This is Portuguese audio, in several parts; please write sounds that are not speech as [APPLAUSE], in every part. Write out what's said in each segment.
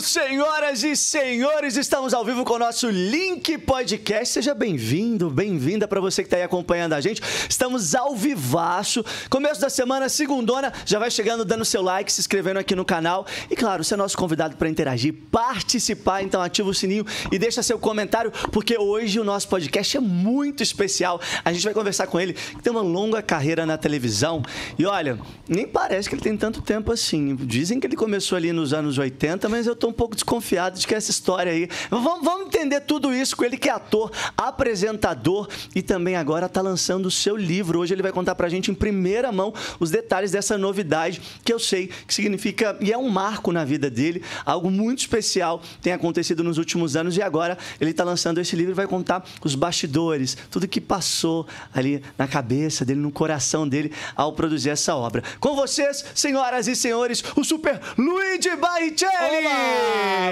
Senhoras e senhores! Estamos ao vivo com o nosso Link Podcast. Seja bem-vindo, bem-vinda para você que está aí acompanhando a gente. Estamos ao vivaço. Começo da semana, segundona, já vai chegando, dando seu like, se inscrevendo aqui no canal. E claro, você é nosso convidado para interagir, participar, então ativa o sininho e deixa seu comentário, porque hoje o nosso podcast é muito especial. A gente vai conversar com ele, que tem uma longa carreira na televisão. E olha, nem parece que ele tem tanto tempo assim. Dizem que ele começou ali nos anos 80, mas eu tô um pouco desconfiado de que essa história aí. Vamos, vamos entender tudo isso com ele, que é ator, apresentador e também agora tá lançando o seu livro. Hoje ele vai contar pra gente em primeira mão os detalhes dessa novidade que eu sei que significa e é um marco na vida dele, algo muito especial tem acontecido nos últimos anos e agora ele tá lançando esse livro e vai contar os bastidores, tudo que passou ali na cabeça dele, no coração dele ao produzir essa obra. Com vocês, senhoras e senhores, o super Luigi Barrichelli! Olá!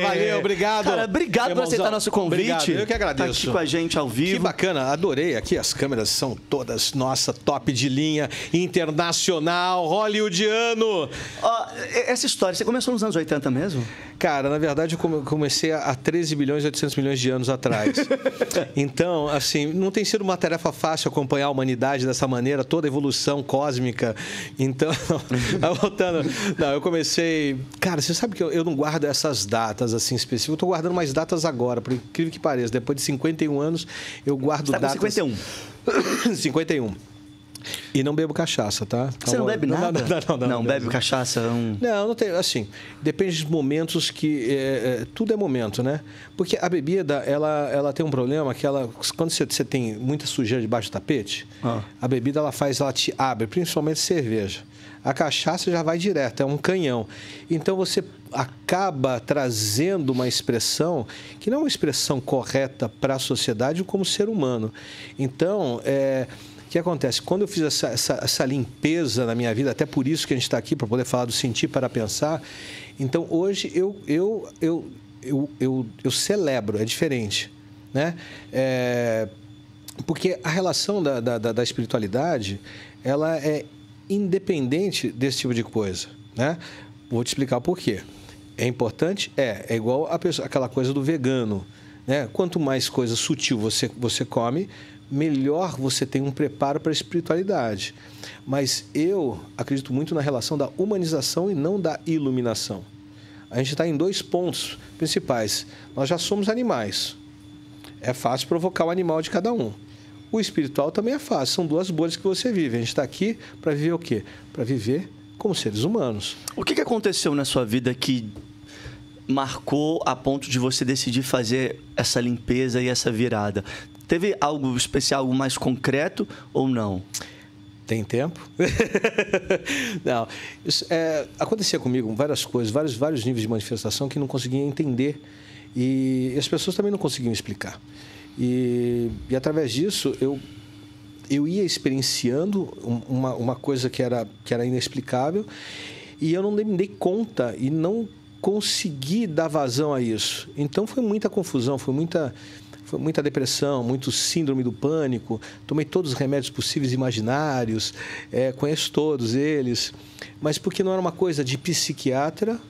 Valeu, obrigado. Cara, obrigado por Irmãozão, aceitar nosso convite. Obrigado, eu que Tá agradeço. aqui com a gente ao Que vivo. bacana, adorei. Aqui as câmeras são todas, nossa, top de linha, internacional, hollywoodiano. Ó, essa história, você começou nos anos 80 mesmo? Cara, na verdade eu come- comecei há 13 bilhões e 800 milhões de anos atrás. [LAUGHS] então, assim, não tem sido uma tarefa fácil acompanhar a humanidade dessa maneira, toda a evolução cósmica. Então, [LAUGHS] voltando, não, eu comecei. Cara, você sabe que eu, eu não guardo essas datas assim específicas. Eu estou guardando mais datas agora, por incrível que pareça. Depois de 51 anos, eu guardo Você tá com datas. 51. 51. [COUGHS] E não bebo cachaça, tá? Você não bebe nada? Não, não, não. bebe cachaça? Um... Não, não tem. Assim, depende dos momentos que. é, é, tudo é momento, né? Porque a bebida, ela, ela tem um problema que ela. Quando você, você tem muita sujeira debaixo do tapete, Ah. a bebida ela faz, ela te abre, principalmente cerveja. A cachaça já vai direto, é um canhão. Então você acaba trazendo uma expressão que não é uma expressão correta para a sociedade como ser humano. Então, é, o que acontece? Quando eu fiz essa, essa, essa limpeza na minha vida, até por isso que a gente está aqui, para poder falar do sentir para pensar, então hoje eu, eu, eu, eu, eu, eu celebro, é diferente. Né? É, porque a relação da, da, da- da espiritualidade, ela é independente desse tipo de coisa, né? Vou te explicar por quê. É importante? É. É igual a pessoa, aquela coisa do vegano, né? Quanto mais coisa sutil você, você come, melhor você tem um preparo para a espiritualidade. Mas eu acredito muito na relação da humanização e não da iluminação. A gente está em dois pontos principais. Nós já somos animais, é fácil provocar o animal de cada um. O espiritual também é fácil, são duas bolhas que você vive. A gente está aqui para viver o quê? Para viver como seres humanos. O que, que aconteceu na sua vida que marcou a ponto de você decidir fazer essa limpeza e essa virada? Teve algo especial, algo mais concreto ou não? Tem tempo? [LAUGHS] não. Isso, é, acontecia comigo várias coisas, vários, vários níveis de manifestação que não conseguia entender e as pessoas também não conseguiam explicar. E, e através disso eu eu ia experienciando um- uma, uma coisa que era, que era inexplicável e eu não me dei conta e não consegui dar vazão a isso. Então foi muita confusão, foi muita, foi muita depressão, muito síndrome do pânico. Tomei todos os remédios possíveis imaginários, é, conheço todos eles, mas porque não era uma coisa de psiquiatra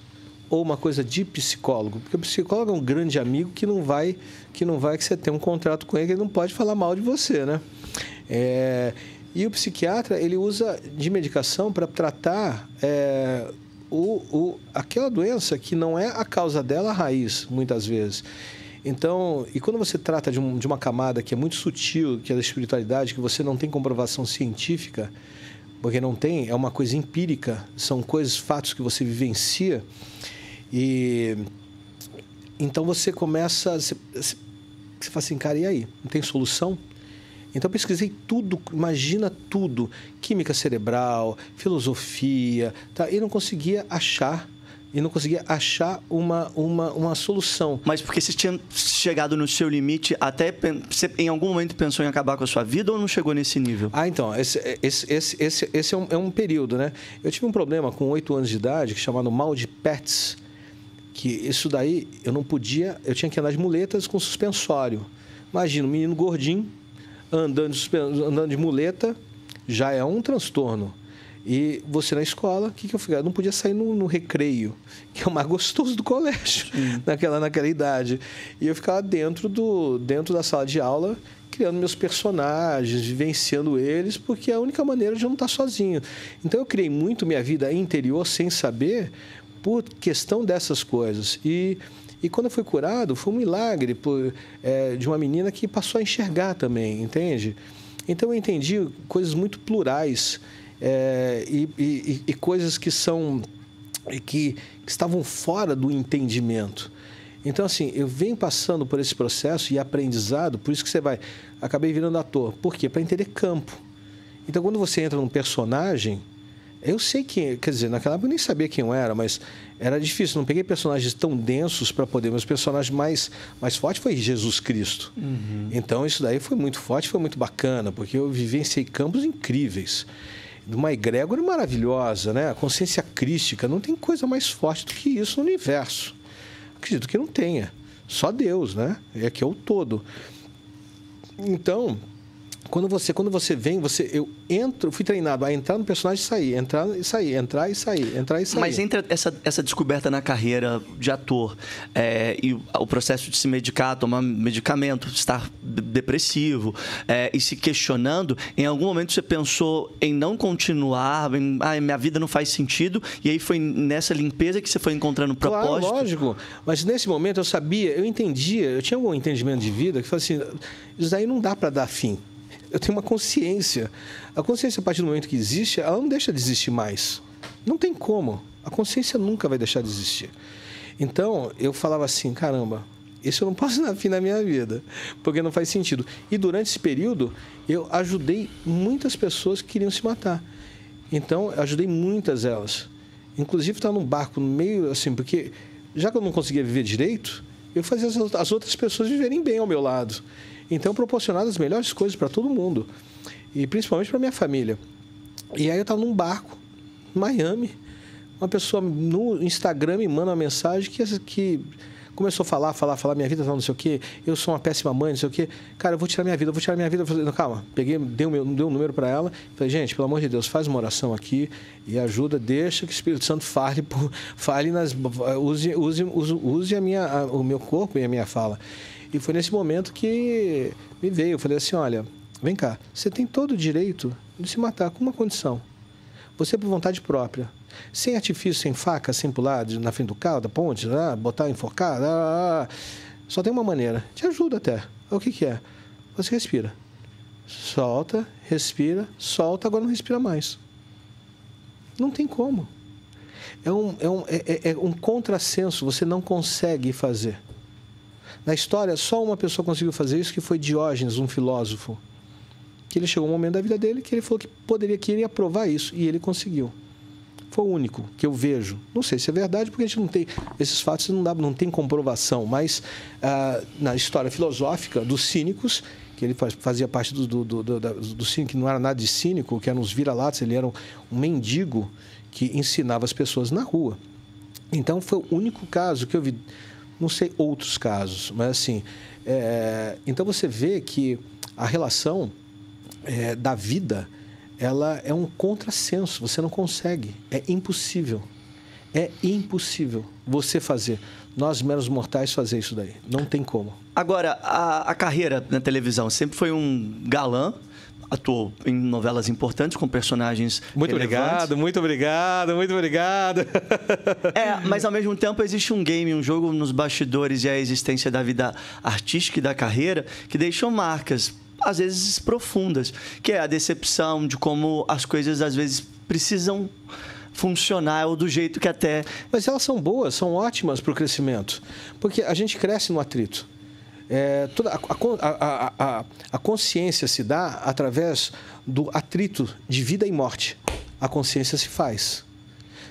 ou uma coisa de psicólogo, porque o psicólogo é um grande amigo que não vai que não vai que você tem um contrato com ele, que ele não pode falar mal de você, né? É, e o psiquiatra ele usa de medicação para tratar é, o, o, aquela doença que não é a causa dela a raiz, muitas vezes. Então, e quando você trata de, um, de uma camada que é muito sutil, que é da espiritualidade, que você não tem comprovação científica, porque não tem, é uma coisa empírica, são coisas, fatos que você vivencia, e então você começa, você, você fala assim, cara, e aí? Não tem solução? Então eu pesquisei tudo, imagina tudo, química cerebral, filosofia, tá? e não conseguia achar e não conseguia achar uma, uma, uma solução. Mas porque você tinha chegado no seu limite, até você em algum momento pensou em acabar com a sua vida ou não chegou nesse nível? Ah, então, esse, esse, esse, esse, esse é, um, é um período, né? Eu tive um problema com oito anos de idade, que é chamado mal de Pets, que isso daí eu não podia, eu tinha que andar de muletas com suspensório. Imagina, um menino gordinho, andando de, andando de muleta, já é um transtorno. E você na escola, o que, que eu fiz? Eu não podia sair no, no, recreio, que é o mais [LAUGHS] gostoso do colégio, naquela, naquela idade. E eu ficava dentro, do, dentro da sala de aula, criando meus personagens, vivenciando eles, porque é a única maneira de eu não estar sozinho. Então eu criei muito minha vida interior sem saber, por questão dessas coisas. E, e quando eu fui curado, foi um milagre por, é, de uma menina que passou a enxergar também, entende? Então eu entendi coisas muito plurais é, e, e, e, coisas que são que, que estavam fora do entendimento. Então, assim, eu venho passando por esse processo e aprendizado, por isso que você vai. Acabei virando ator. Por quê? Para entender campo. Então, quando você entra num personagem, eu sei quem. Quer dizer, naquela época eu nem sabia quem eu era, mas era difícil. Não peguei personagens tão densos para poder. Meus personagens mais, mais forte foi Jesus Cristo. Uhum. Então, isso daí foi muito forte, foi muito bacana, porque eu vivenciei campos incríveis de uma egrégora maravilhosa, né? A consciência crística, não tem coisa mais forte do que isso no universo. Acredito que não tenha. Só Deus, né? É que é o todo. Então, quando você quando você vem, você eu entro, fui treinado a entrar no personagem e sair, entrar e sair, entrar e sair, entrar e sair. Mas entre essa, essa descoberta na carreira de ator é, e o processo de se medicar, tomar medicamento, estar depressivo é, e se questionando, em algum momento você pensou em não continuar, em, ah, minha vida não faz sentido, e aí foi nessa limpeza que você foi encontrando propósito? Claro, lógico. Mas nesse momento eu sabia, eu entendia, eu tinha algum entendimento de vida que falou assim, isso daí não dá para dar fim eu tenho uma consciência. A consciência, a partir do momento que existe, ela não deixa de existir mais. Não tem como. A consciência nunca vai deixar de existir. Então, eu falava assim: caramba, isso eu não posso dar fim na minha vida, porque não faz sentido. E durante esse período, eu ajudei muitas pessoas que queriam se matar. Então, eu ajudei muitas elas. Inclusive, estar num barco no meio, assim, porque já que eu não conseguia viver direito, eu fazia as outras pessoas viverem bem ao meu lado. Então, proporcionar as melhores coisas para todo mundo. E principalmente para minha família. E aí eu estava num barco, em Miami. Uma pessoa no Instagram me manda uma mensagem que, que começou a falar, falar, falar, minha vida não sei o quê, eu sou uma péssima mãe, não sei o quê. Cara, eu vou tirar minha vida, eu vou tirar minha vida. Falei, calma, peguei, dei, meu, dei um número para ela. Falei, gente, pelo amor de Deus, faz uma oração aqui e ajuda, deixa que o Espírito Santo fale, fale nas, use, use, use, use a minha, a, o meu corpo e a minha fala. E foi nesse momento que me veio. Eu falei assim: olha, vem cá, você tem todo o direito de se matar com uma condição. Você, por vontade própria, sem artifício, sem faca, sem pular na frente do carro, da ponte, ah, botar enforcar, ah, só tem uma maneira. Te ajuda até. O que, que é? Você respira. Solta, respira, solta, agora não respira mais. Não tem como. É um, é um, é, é, é um contrassenso, você não consegue fazer. Na história, só uma pessoa conseguiu fazer isso, que foi Diógenes, um filósofo. Que ele chegou um momento da vida dele que ele falou que poderia que ele ia provar isso e ele conseguiu. Foi o único que eu vejo. Não sei se é verdade, porque a gente não tem esses fatos não dá, não tem comprovação, mas ah, na história filosófica dos cínicos que ele fazia parte do, do, do, do, do cínico, que não era nada de cínico, que eram uns vira-latas, ele era um mendigo que ensinava as pessoas na rua. Então foi o único caso que eu vi não sei outros casos, mas assim. É, então você vê que a relação é, da vida ela é um contrassenso. Você não consegue. É impossível. É impossível você fazer. Nós, meros mortais, fazer isso daí. Não tem como. Agora, a, a carreira na televisão sempre foi um galã atuou em novelas importantes com personagens. Muito relevantes. obrigado, muito obrigado, muito obrigado. É, [LAUGHS] mas ao mesmo tempo existe um game, um jogo nos bastidores e a existência da vida artística e da carreira que deixam marcas, às vezes profundas, que é a decepção de como as coisas às vezes precisam funcionar ou do jeito que até. Mas elas são boas, são ótimas para o crescimento, porque a gente cresce no atrito. É, toda a, a, a, a, consciência se dá através do atrito de vida e morte. A consciência se faz.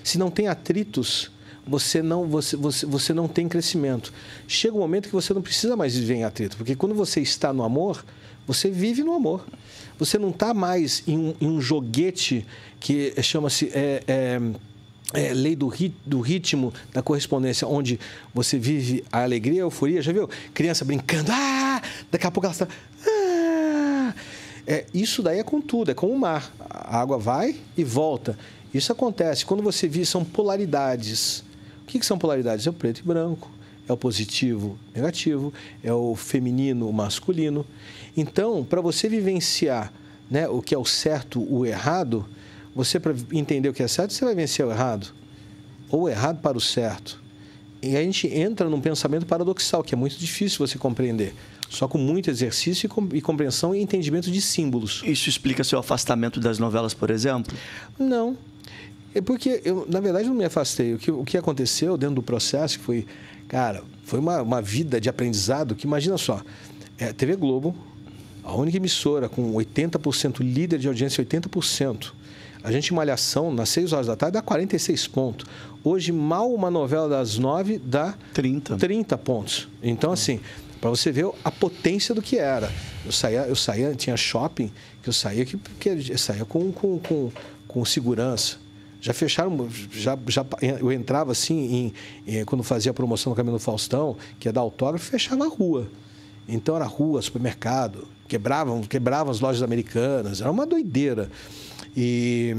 Se não tem atritos, você não, você, você, você não tem crescimento. Chega um momento que você não precisa mais viver em atrito, porque quando você está no amor, você vive no amor. Você não está mais em um, em um, joguete que chama-se. É, é, é, lei do, rit, do ritmo, da correspondência, onde você vive a alegria, a euforia. Já viu? Criança brincando, ah! daqui a pouco ela está. Ah! É, isso daí é com tudo, é como o mar. A água vai e volta. Isso acontece. Quando você vive, são polaridades. O que, que são polaridades? É o preto e branco, é o positivo, negativo, é o feminino, o masculino. Então, para você vivenciar né, o que é o certo, o errado, você, para entender o que é certo, você vai vencer o errado. Ou o errado para o certo. E a gente entra num pensamento paradoxal, que é muito difícil você compreender. Só com muito exercício e compreensão e entendimento de símbolos. Isso explica seu afastamento das novelas, por exemplo? Não. É porque eu, na verdade, não me afastei. O que, o que aconteceu dentro do processo foi, cara, foi uma, uma vida de aprendizado que, imagina só, é, TV Globo, a única emissora com 80%, líder de audiência 80%. A gente, em Malhação, nas 6 horas da tarde, dá 46 pontos. Hoje, mal uma novela das 9 dá 30, 30 pontos. Então, assim, para você ver a potência do que era. Eu saía, eu saía tinha shopping, que eu saía, que, que eu saía com, com, com, com segurança já fecharam, já, já eu entrava assim, em, em, quando fazia a promoção no Caminho do Faustão, que é dar autógrafo, fechava a rua. Então era rua, supermercado, quebravam, quebravam as lojas americanas, era uma doideira. E,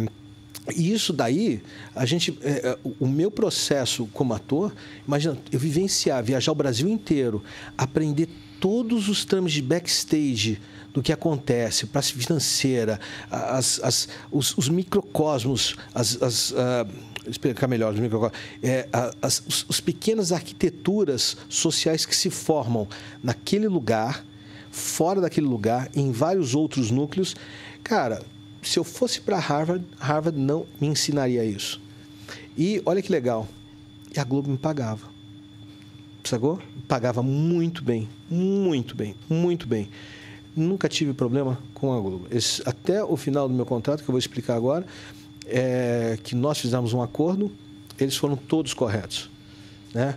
e isso daí, a gente, é, é o meu processo como ator, imagina, eu vivenciar, viajar o Brasil inteiro, aprender todos os trâmites de backstage, do que acontece, praça financeira, as, as, os, os microcosmos, as, as uh, explicar melhor os microcosmos, é, as, os, os pequenas arquiteturas sociais que se formam naquele lugar, fora daquele lugar, em vários outros núcleos. Cara, se eu fosse para Harvard, Harvard não me ensinaria isso. E olha que legal, e a Globo me pagava. Sacou? Pagava muito bem, muito bem, muito bem nunca tive problema com a Globo. Esse, até o final do meu contrato, que eu vou explicar agora, é que nós fizemos um acordo, eles foram todos corretos. Né?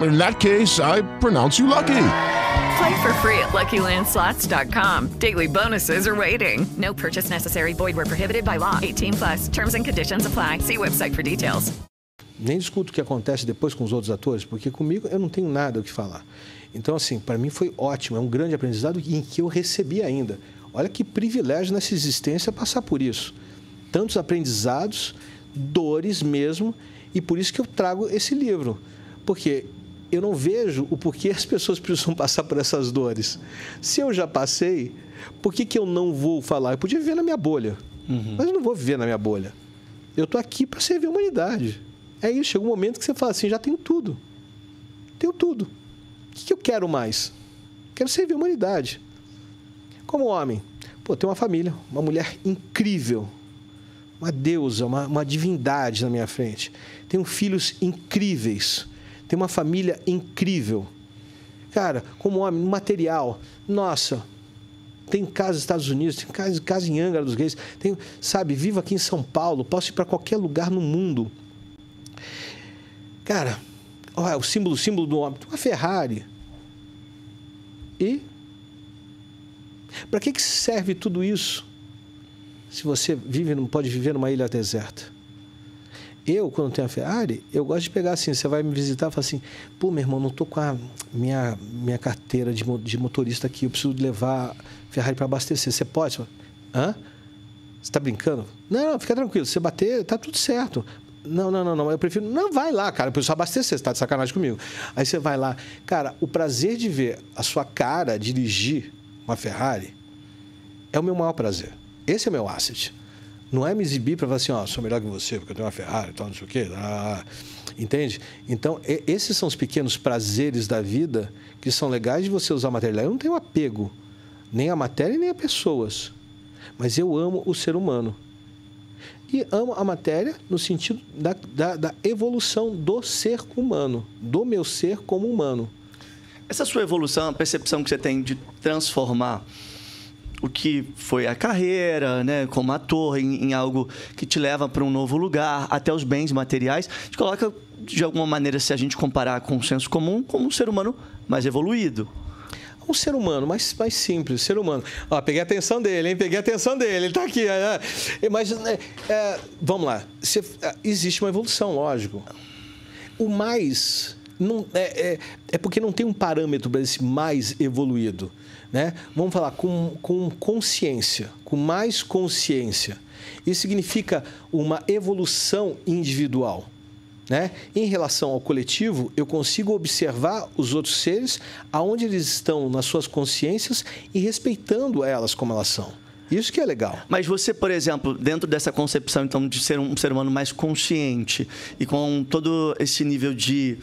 In that case, I pronounce you lucky. Play for free at LuckyLandSlots.com. Daily bonuses are waiting. No purchase necessary. Void where prohibited by law. 18 plus. Terms and conditions apply. See website for details. Nem discuto o que acontece depois com os outros atores, porque comigo eu não tenho nada o que falar. Então, assim, para mim foi ótimo. É um grande aprendizado em que eu recebi ainda. Olha que privilégio nessa existência passar por isso. Tantos aprendizados, dores mesmo, e por isso que eu trago esse livro. Porque eu não vejo o porquê as pessoas precisam [LAUGHS] passar por essas dores. Se eu já passei, por que, que eu não vou falar? Eu podia viver na minha bolha, uhum. mas eu não vou viver na minha bolha. Eu estou aqui para servir a humanidade. É isso, chega um momento que você fala assim, já tenho tudo. Tenho tudo. O que, que eu quero mais? Quero servir a humanidade. Como homem, pô, tem uma família, uma mulher incrível, uma deusa, uma, uma divindade na minha frente. Tenho filhos incríveis, tenho uma família incrível. Cara, como homem, material, nossa, tem casa nos Estados Unidos, tem casa, casa em Angra dos Reis, tenho, sabe, vivo aqui em São Paulo, posso ir para qualquer lugar no mundo. Cara, olha, o símbolo, o símbolo do homem, uma Ferrari. E para que, que serve tudo isso se você vive, não pode viver numa ilha deserta? Eu, quando tenho a Ferrari, eu gosto de pegar assim, você vai me visitar e fala assim, pô, meu irmão, não tô com a minha, minha carteira de, de motorista aqui, eu preciso levar a Ferrari para abastecer. Você pode? Hã? Você tá brincando? Não, não, fica tranquilo. Você bater, tá tudo certo. Não, não, não, não. Eu prefiro. Não, vai lá, cara. Eu preciso abastecer. Você tá de sacanagem comigo. Aí você vai lá. Cara, o prazer de ver a sua cara dirigir uma Ferrari é o meu maior prazer. Esse é o meu asset. Não é me exibir para falar assim, ó, sou melhor que você, porque eu tenho uma Ferrari e tal, não sei o quê. Ah, entende? Então, esses são os pequenos prazeres da vida que são legais de você usar a matéria. Eu não tenho apego nem à matéria nem a pessoas. Mas eu amo o ser humano. E amo a matéria no sentido da, da, da evolução do ser humano, do meu ser como humano. Essa sua evolução, a percepção que você tem de transformar o que foi a carreira, né, como ator, em, em algo que te leva para um novo lugar, até os bens materiais, te coloca, de alguma maneira, se a gente comparar com o senso comum, como um ser humano mais evoluído. Um ser humano mais, mais simples, ser humano. Ó, peguei a atenção dele, hein? Peguei a atenção dele, ele tá aqui. é, é. Mas, é, é, vamos lá. É, existe uma evolução, lógico. O mais. Não, é, é, é porque não tem um parâmetro para esse mais evoluído. Né? Vamos falar com, com consciência, com mais consciência. Isso significa uma evolução individual. Né? Em relação ao coletivo, eu consigo observar os outros seres aonde eles estão nas suas consciências e respeitando elas como elas são. Isso que é legal. Mas você, por exemplo, dentro dessa concepção então de ser um ser humano mais consciente e com todo esse nível de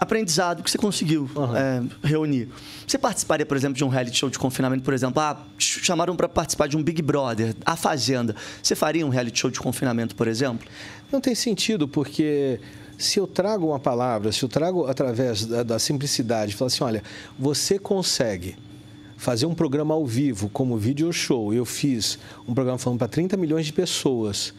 aprendizado que você conseguiu é, reunir, você participaria, por exemplo, de um reality show de confinamento, por exemplo, ah, ch- chamaram para participar de um Big Brother, a Fazenda. Você faria um reality show de confinamento, por exemplo? Não tem sentido, porque se eu trago uma palavra, se eu trago através da, da simplicidade, falar assim, olha, você consegue fazer um programa ao vivo como video show. Eu fiz um programa falando para 30 milhões de pessoas.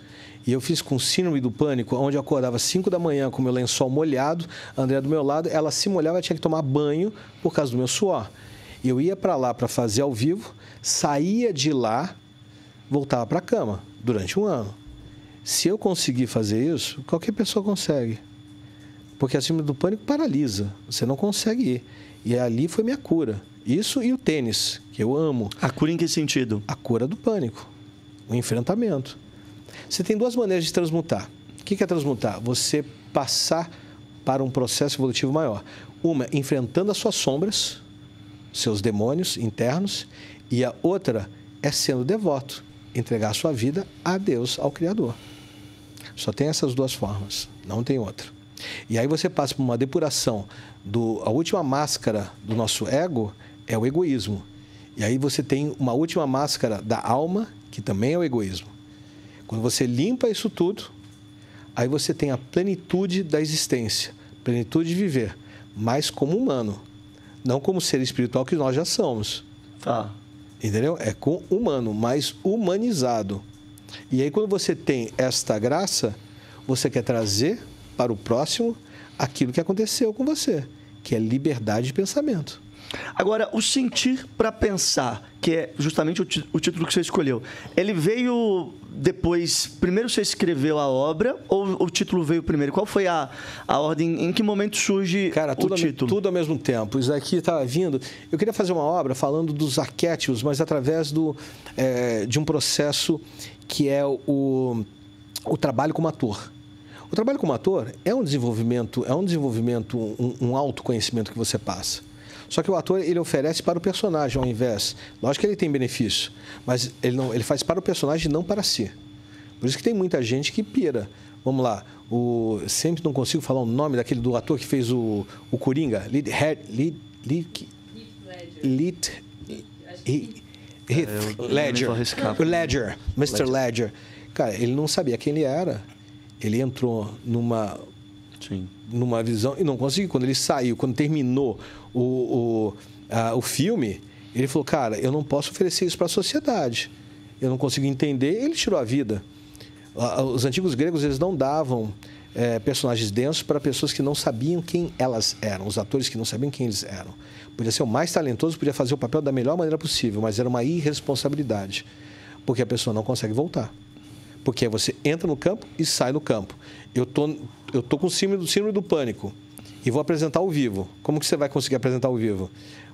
E eu fiz com síndrome do pânico, onde eu acordava às 5 da manhã com meu lençol molhado, a André do meu lado, ela se molhava e tinha que tomar banho por causa do meu suor. Eu ia para lá para fazer ao vivo, saía de lá, voltava para a cama durante um ano. Se eu conseguir fazer isso, qualquer pessoa consegue. Porque a síndrome do pânico paralisa. Você não consegue ir. E ali foi minha cura. Isso e o tênis, que eu amo. A cura em que sentido? A cura do pânico. O enfrentamento. Você tem duas maneiras de transmutar. O que é transmutar? Você passar para um processo evolutivo maior. Uma, enfrentando as suas sombras, seus demônios internos, e a outra é sendo devoto, entregar a sua vida a Deus, ao Criador. Só tem essas duas formas, não tem outra. E aí você passa por uma depuração do a última máscara do nosso ego é o egoísmo. E aí você tem uma última máscara da alma, que também é o egoísmo. Quando você limpa isso tudo, aí você tem a plenitude da existência, plenitude de viver, mas como humano, não como ser espiritual que nós já somos. Tá. Entendeu? É com humano, mas humanizado. E aí, quando você tem esta graça, você quer trazer para o próximo aquilo que aconteceu com você, que é liberdade de pensamento. Agora, o sentir para pensar, que é justamente o, o título que você escolheu, ele veio depois. Primeiro você escreveu a obra ou o título veio primeiro? Qual foi a, a ordem? Em que momento surge Cara, tudo, o título? tudo ao mesmo tempo. Isso aqui estava vindo. Eu queria fazer uma obra falando dos arquétipos, mas através do, eh, de um processo que é o, o trabalho como ator. O trabalho como ator é um desenvolvimento, é um desenvolvimento, um, um autoconhecimento que você passa. Só que o ator ele oferece para o personagem ao invés. Lógico que ele tem benefício, mas ele não, ele faz para o personagem e não para si. Por isso que tem muita gente que pira. Vamos lá, o sempre não consigo falar o nome daquele do ator que fez o, o Coringa, Lead, Head, Lead, Lead, Lead, Heath Ledger, o Ledger, Mr. Ledger. Cara, ele não sabia quem ele era. Ele entrou numa Sim. numa visão e não conseguiu. Quando ele saiu, quando terminou o, o, a- o filme, ele falou: Cara, eu não posso oferecer isso para a sociedade. Eu não consigo entender. Ele tirou a vida. Os antigos gregos eles não davam eh, personagens densos para pessoas que não sabiam quem elas eram, os atores que não sabiam quem eles eram. Podia ser o mais talentoso, podia fazer o papel da melhor maneira possível, mas era uma irresponsabilidade, porque a pessoa não consegue voltar. Porque você entra no campo e sai no campo. Eu tô, eu tô com síndrome do, síndrome do pânico e vou apresentar ao vivo. Como que você vai conseguir apresentar ao vivo?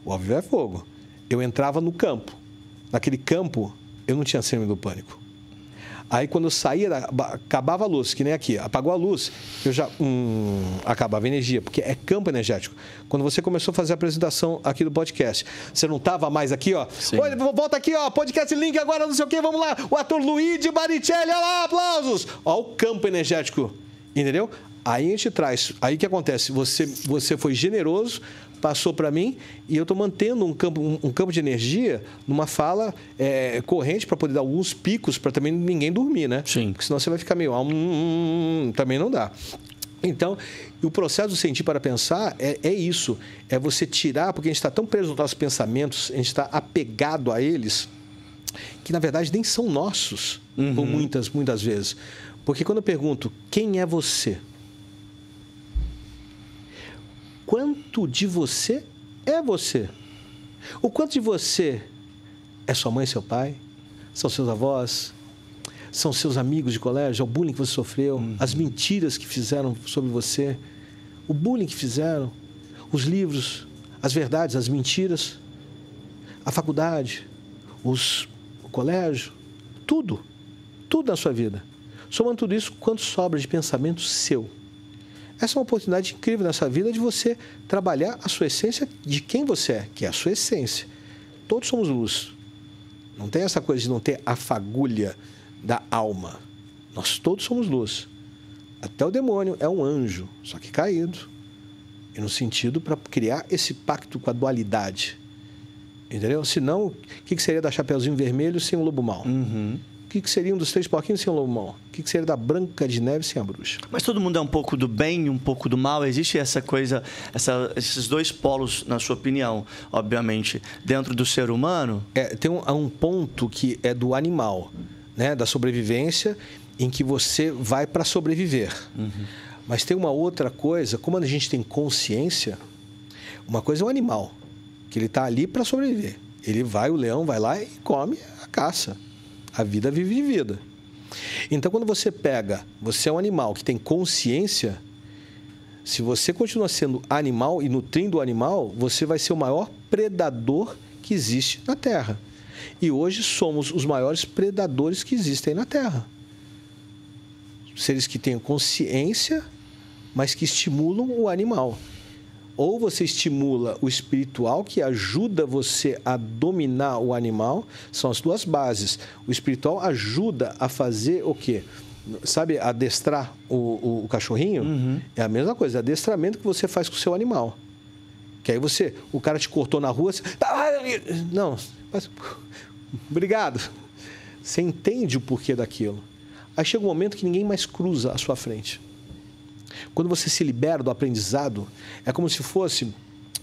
O ao vivo é fogo. Eu entrava no campo. Naquele campo, eu não tinha síndrome do pânico. Aí quando eu saía, acabava a luz, que nem aqui, apagou a luz, eu já. Hum, acabava a energia, porque é campo energético. Quando você começou a fazer a apresentação aqui do podcast, você não estava mais aqui, ó. Olha, volta aqui, ó, podcast link agora, não sei o quê, vamos lá. O ator Luigi Baricelli, olha lá, aplausos. Ó, o campo energético, entendeu? Aí a gente traz. Aí o que acontece? Você, você foi generoso, passou para mim e eu estou mantendo um campo, um, um campo de energia numa fala é, corrente para poder dar alguns picos para também ninguém dormir, né? Sim. Porque senão você vai ficar meio. ah, hum, hum, hum, também não dá. Então, o processo do sentir para pensar é, é isso. É você tirar, porque a gente está tão preso nos nossos pensamentos, a gente está apegado a eles, que na verdade nem são nossos, por muitas, muitas vezes. Porque quando eu pergunto quem é você, quanto de você é você? O quanto de você é sua mãe seu pai? São seus avós? São seus amigos de colégio? É o bullying que você sofreu? As mentiras que fizeram sobre você? O bullying que fizeram? Os livros? As verdades? As mentiras? A faculdade? Os, o colégio? Tudo. Tudo na sua vida. Somando tudo isso, quanto sobra de pensamento seu? Essa é uma oportunidade incrível nessa vida de você trabalhar a sua essência de quem você é, que é a sua essência. Todos somos luz. Não tem essa coisa de não ter a fagulha da alma. Nós todos somos luz. Até o demônio é um anjo, só que caído. E no sentido para criar esse pacto com a dualidade. Entendeu? Senão, o que seria da Chapeuzinho Vermelho sem o Lobo Mal? O que que seria um dos três porquinhos sem o Mal? O que que seria da Branca de Neve sem a bruxa? Mas todo mundo é um pouco do bem e um pouco do mal. Existe essa coisa, essa- esses dois polos, na sua opinião, obviamente, dentro do ser humano? É, tem um, um ponto que é do animal, né, da sobrevivência, em que você vai para sobreviver. Mas tem uma outra coisa, como a gente tem consciência, uma coisa é o animal, que ele está ali para sobreviver. Ele vai, o leão vai lá e come a caça. A vida vive de vida. Então, quando você pega, você é um animal que tem consciência, se você continua sendo animal e nutrindo o animal, você vai ser o maior predador que existe na Terra. E hoje somos os maiores predadores que existem na Terra. Seres que têm consciência, mas que estimulam o animal. Ou você estimula o espiritual, que ajuda você a dominar o animal, são as duas bases. O espiritual ajuda a fazer o quê? Sabe, adestrar o, o- o cachorrinho? É a mesma coisa, é adestramento que você faz com o seu animal. Que aí você, o cara te cortou na rua, você, "Ah, não, mas, obrigado. Você entende o porquê daquilo. Aí chega um momento que ninguém mais cruza a sua frente. Quando você se libera do aprendizado, é como se fosse.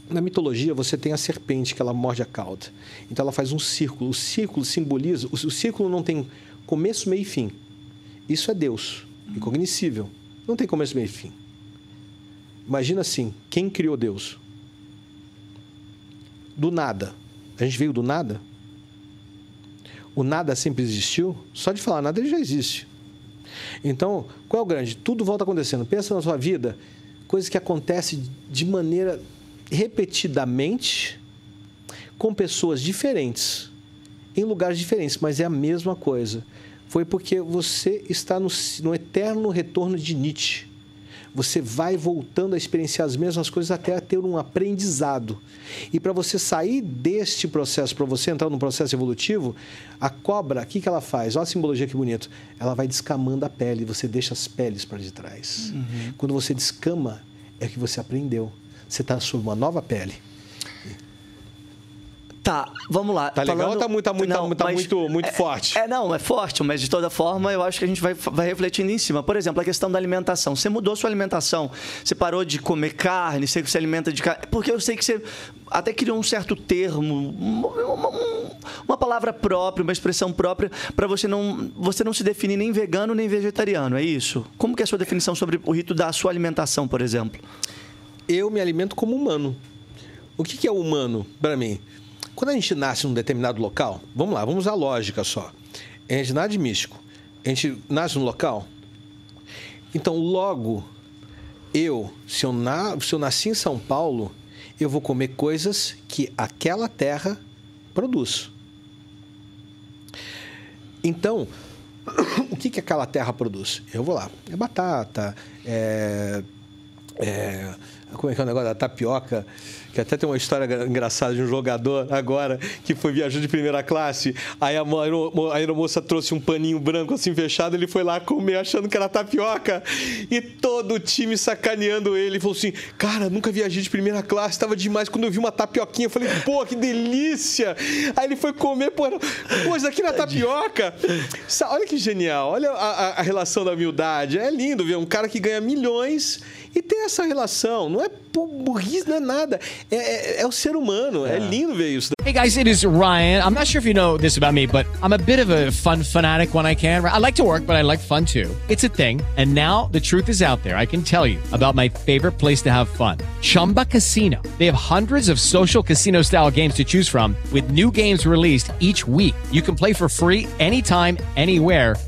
Na mitologia, você tem a serpente que ela morde a cauda. Então ela faz um círculo. O círculo simboliza. O círculo não tem começo, meio e fim. Isso é Deus, incognoscível. Não tem começo, meio e fim. Imagina assim: quem criou Deus? Do nada. A gente veio do nada? O nada sempre existiu? Só de falar nada ele já existe. Então, qual é o grande? Tudo volta acontecendo. Pensa na sua vida, coisas que acontecem de maneira repetidamente com pessoas diferentes, em lugares diferentes, mas é a mesma coisa. Foi porque você está no, no eterno retorno de Nietzsche. Você vai voltando a experienciar as mesmas coisas até ter um aprendizado. E para você sair deste processo, para você entrar num processo evolutivo, a cobra, o que, que ela faz? Olha a simbologia que bonito. Ela vai descamando a pele, você deixa as peles para de trás. Quando você descama, é que você aprendeu. Você está sob uma nova pele. Tá, vamos lá. Tá legal ou tá muito- tá muito- tá muito- tá muito- muito é- forte? É, não, é forte, mas de toda forma eu acho que a gente vai, vai refletindo em cima. Por exemplo, a questão da alimentação. Você mudou sua alimentação, você parou de comer carne, você se alimenta de carne. Porque eu sei que você até criou um certo termo, uma, uma- uma palavra própria, uma expressão própria, para você não, você não se definir nem vegano nem vegetariano, é isso? Como que é a sua definição sobre o rito da sua alimentação, por exemplo? eu me alimento como humano. O que que é humano para mim? Quando a gente nasce num determinado local, vamos lá, vamos a lógica só. A gente nasce místico. A gente nasce no local. Então, logo, eu, se eu, na, se eu nasci em São Paulo, eu vou comer coisas que aquela terra produz. Então, [COUGHS] o que, que aquela terra produz? Eu vou lá. É batata, é, é, como é que é o negócio da tapioca? Que até tem uma história engraçada de um jogador agora que foi viajando de primeira classe. Aí a, a aeromoça trouxe um paninho branco assim fechado. Ele foi lá comer achando que era tapioca. E todo o time sacaneando ele. Falou assim: Cara, nunca viajei de primeira classe, tava demais. Quando eu vi uma tapioquinha, eu falei: Pô, que delícia! Aí ele foi comer, pô, pô isso aqui na tapioca. Olha que genial. Olha a, a, a relação da humildade. É lindo ver um cara que ganha milhões e ter essa relação. Não é burrice, não é nada. É, é, é o ser humano. É. é lindo ver isso. Hey guys, it is Ryan. I'm not sure if you know this about me, but I'm a bit of a fun fanatic when I can. I like to work, but I like fun too. It's a thing. And now the truth is out there. I can tell you about my favorite place to have fun. Chumba Casino. They have hundreds of social casino style games to choose from with new games released each week. You can play for free anytime, anywhere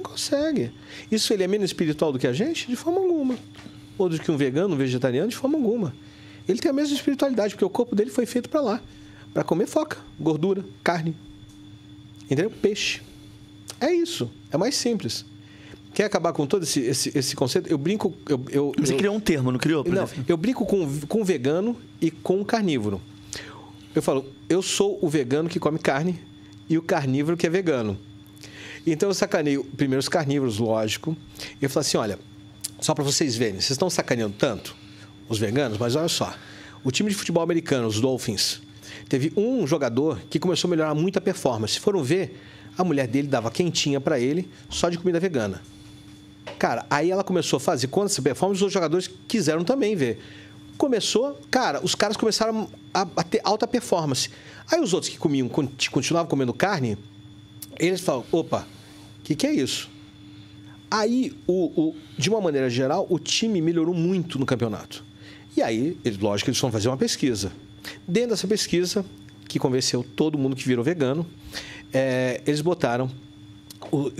Não consegue. Isso ele é menos espiritual do que a gente? De forma alguma. Ou do que um vegano, um vegetariano? De forma alguma. Ele tem a mesma espiritualidade, porque o corpo dele foi feito para lá. Para comer foca, gordura, carne. Entendeu? Peixe. É isso. É mais simples. Quer acabar com todo esse, esse, esse conceito? Eu brinco. Eu, eu, Você eu, criou um termo, não criou? Não, eu brinco com, com vegano e com carnívoro. Eu falo, eu sou o vegano que come carne e o carnívoro que é vegano. Então eu sacaneio primeiro os carnívoros, lógico. E eu falo assim: olha, só para vocês verem, vocês estão sacaneando tanto os veganos, mas olha só. O time de futebol americano, os Dolphins, teve um jogador que começou a melhorar muito a performance. Se foram ver, a mulher dele dava quentinha para ele só de comida vegana. Cara, aí ela começou a fazer conta essa performance, os jogadores quiseram também ver. Começou, cara, os caras começaram a, a ter alta performance. Aí os outros que comiam, continuavam comendo carne, eles falam, opa, o que, que é isso? Aí, o, o, de uma maneira geral, o time melhorou muito no campeonato. E aí, lógico, eles foram fazer uma pesquisa. Dentro dessa pesquisa, que convenceu todo mundo que virou vegano, é, eles botaram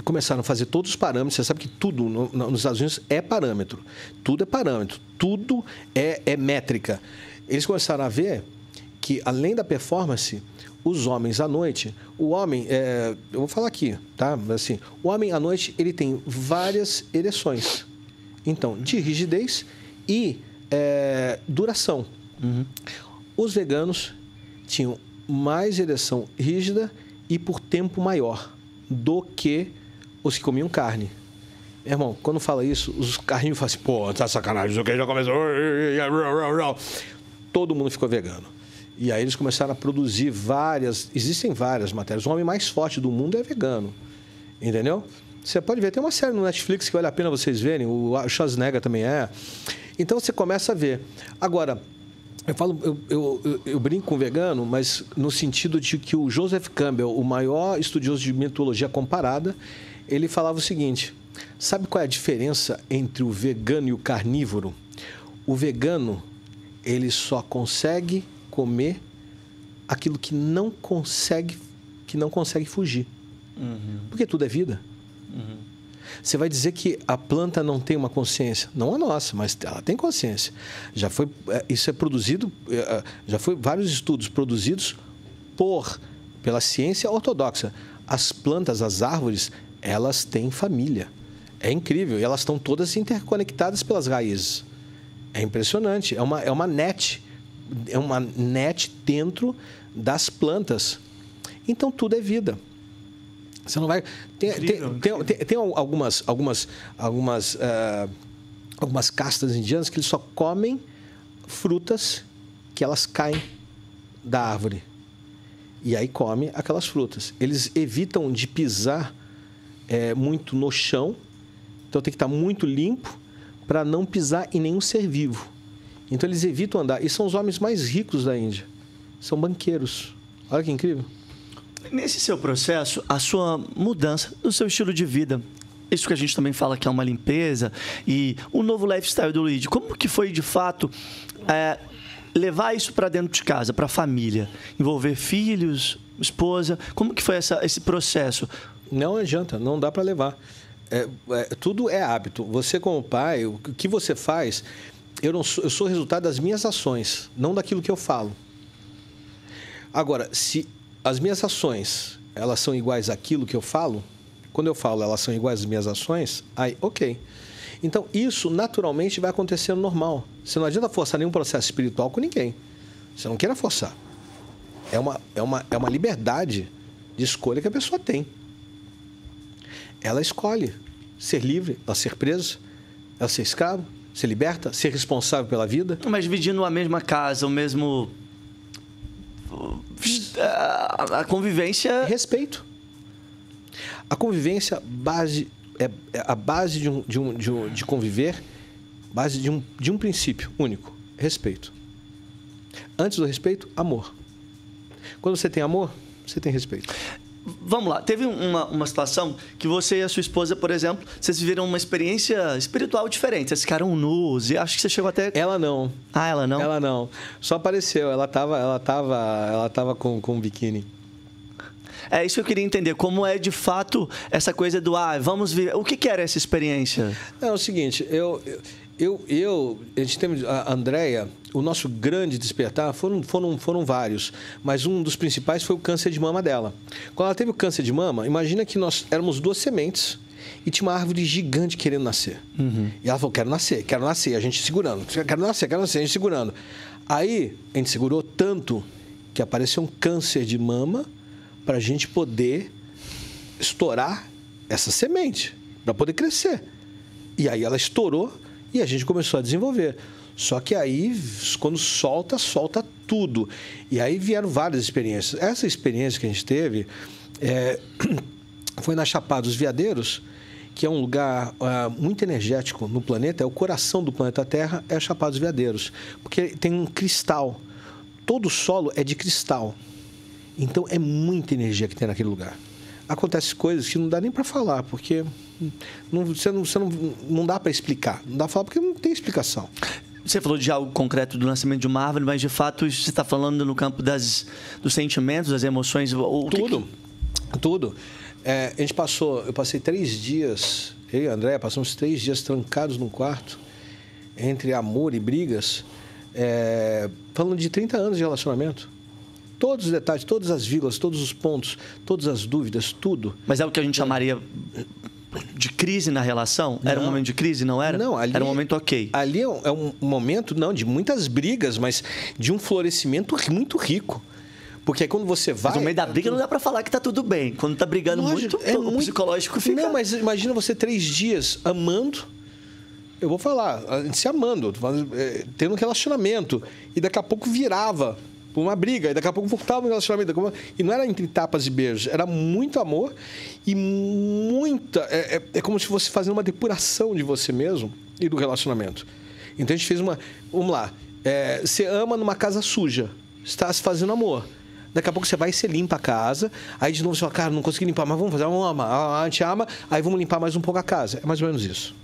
começaram a fazer todos os parâmetros. Você sabe que tudo no, nos Estados Unidos é parâmetro. Tudo é parâmetro. Tudo é, é métrica. Eles começaram a ver que, além da performance, os homens à noite, o homem, é, eu vou falar aqui, tá? Assim, o homem à noite ele tem várias ereções, então de rigidez e é, duração. Uhum. Os veganos tinham mais ereção rígida e por tempo maior do que os que comiam carne. Meu irmão, quando fala isso, os carrinhos falam assim, pô, tá sacanagem, o que já começou. Todo mundo ficou vegano. E aí eles começaram a produzir várias, existem várias matérias. O homem mais forte do mundo é vegano, entendeu? Você pode ver, tem uma série no Netflix que vale a pena vocês verem, o Schwarzenegger também é. Então você começa a ver. Agora, eu falo, eu, eu, eu, brinco com vegano, mas no sentido de que o Joseph Campbell, o maior estudioso de mitologia comparada, ele falava o seguinte: sabe qual é a diferença entre o vegano e o carnívoro? O vegano ele só consegue comer aquilo que não consegue que não consegue fugir. Uhum. Porque tudo é vida. Uhum. Você vai dizer que a planta não tem uma consciência? Não a nossa, mas ela tem consciência. Já foi é, isso é produzido, é, é, já foi vários estudos produzidos por pela ciência ortodoxa. As plantas, as árvores, elas têm família. É incrível, e elas estão todas interconectadas pelas raízes. É impressionante, é uma, é uma net é uma net dentro das plantas. Então tudo é vida. Você não vai. Tem, tem, tem, tem- tem algumas, algumas, algumas, ah, algumas castas indianas que eles só comem frutas que elas caem da árvore. E aí come aquelas frutas. Eles evitam de pisar eh, muito no chão, então tem que estar muito limpo para não pisar em nenhum ser vivo. Então eles evitam andar. E são os homens mais ricos da Índia. São banqueiros. Olha que incrível. Nesse seu processo, a sua mudança do seu estilo de vida, isso que a gente também fala que é uma limpeza e o novo lifestyle do Luigi, como que foi de fato é, levar isso para dentro de casa, para a família, envolver filhos, esposa, como que foi essa, esse processo? Não adianta, não dá para levar. É, é, tudo é hábito. Você como pai, o que você faz, eu, não sou, eu sou resultado das minhas ações, não daquilo que eu falo. Agora, se as minhas ações elas são iguais àquilo que eu falo, quando eu falo elas são iguais às minhas ações, aí ok. Então isso naturalmente vai acontecendo normal. Você não adianta forçar nenhum processo espiritual com ninguém. Você não queira forçar. É uma, é uma, é uma liberdade de escolha que a pessoa tem. Ela escolhe ser livre, ela ser presa, ela ser escravo, ser liberta, ser responsável pela vida. Mas dividindo a mesma casa, o mesmo. A a convivência. Respeito. A convivência base é é a base de, um, de, um, de, um, de conviver, base de um, de um princípio único: respeito. Antes do respeito, amor. Quando você tem amor, você tem respeito. Vamos lá, teve uma, uma situação que você e a sua esposa, por exemplo, vocês viveram uma experiência espiritual diferente. Vocês ficaram nus e acho que você chegou até. Ela não. Ah, ela não? Ela não. Só apareceu. Ela tava, ela tava, ela tava com, com um biquíni. É isso que eu queria entender. Como é de fato essa coisa do ah, vamos ver. O que, que era essa experiência? É o seguinte, eu, eu, eu a gente tem a Andrea, o nosso grande despertar foram, foram, foram vários, mas um dos principais foi o câncer de mama dela. Quando ela teve o câncer de mama, imagina que nós éramos duas sementes e tinha uma árvore gigante querendo nascer. E ela falou: quero nascer, quero nascer. A gente segurando, quero nascer, quero nascer, a gente segurando. Aí a gente segurou tanto que apareceu um câncer de mama para a gente poder estourar essa semente, para poder crescer. E aí ela estourou e a gente começou a desenvolver. Só que aí, quando solta, solta tudo. E aí vieram várias experiências. Essa experiência que a gente teve é, [CLEARS THROAT] foi na Chapada dos Veadeiros, que é um lugar ah, muito energético no planeta, é o coração do planeta Terra, é a Chapada dos Veadeiros. Porque tem um cristal. Todo o solo é de cristal. Então é muita energia que tem naquele lugar. Acontecem coisas que não dá nem para falar, porque não, você, não, você não, não dá para explicar. Não dá para falar porque não tem explicação. Você falou de algo concreto do nascimento de uma árvore, mas de fato você está falando no campo das, dos sentimentos, das emoções. Tudo. que- Tudo. É, a gente passou, eu passei três dias, eu e a André passamos três dias trancados num quarto, entre amor e brigas, é, falando de 30 anos de relacionamento. Todos os detalhes, todas as vírgulas, todos os pontos, todas as dúvidas, tudo. Mas é o que a gente chamaria de crise na relação? Era um Não. momento de crise, não era? Não, ali, Era um momento ok. Ali é um, é um momento, não, de muitas brigas, mas de um florescimento muito rico. Porque aí quando você vai. Mas no meio da briga não dá pra falar que tá tudo bem. Quando tá brigando Lógico, muito, o psicológico fica... Não, mas imagina você três dias amando. Eu vou falar, se amando, é, tendo um relacionamento. E daqui a pouco virava por uma briga. E daqui a pouco voltava um relacionamento. E não era entre tapas e beijos. Era muito amor e muita. É, é- é como se fosse fazendo uma depuração de você mesmo e do relacionamento. Então a gente fez uma. Vamos lá. é, você ama numa casa suja. Está se fazendo amor. Daqui a pouco você vai e você limpa a casa. Aí de novo você fala, cara, não consegui limpar, mas vamos fazer, vamos amar. A gente ama, aí vamos limpar mais um pouco a casa. É mais ou menos isso.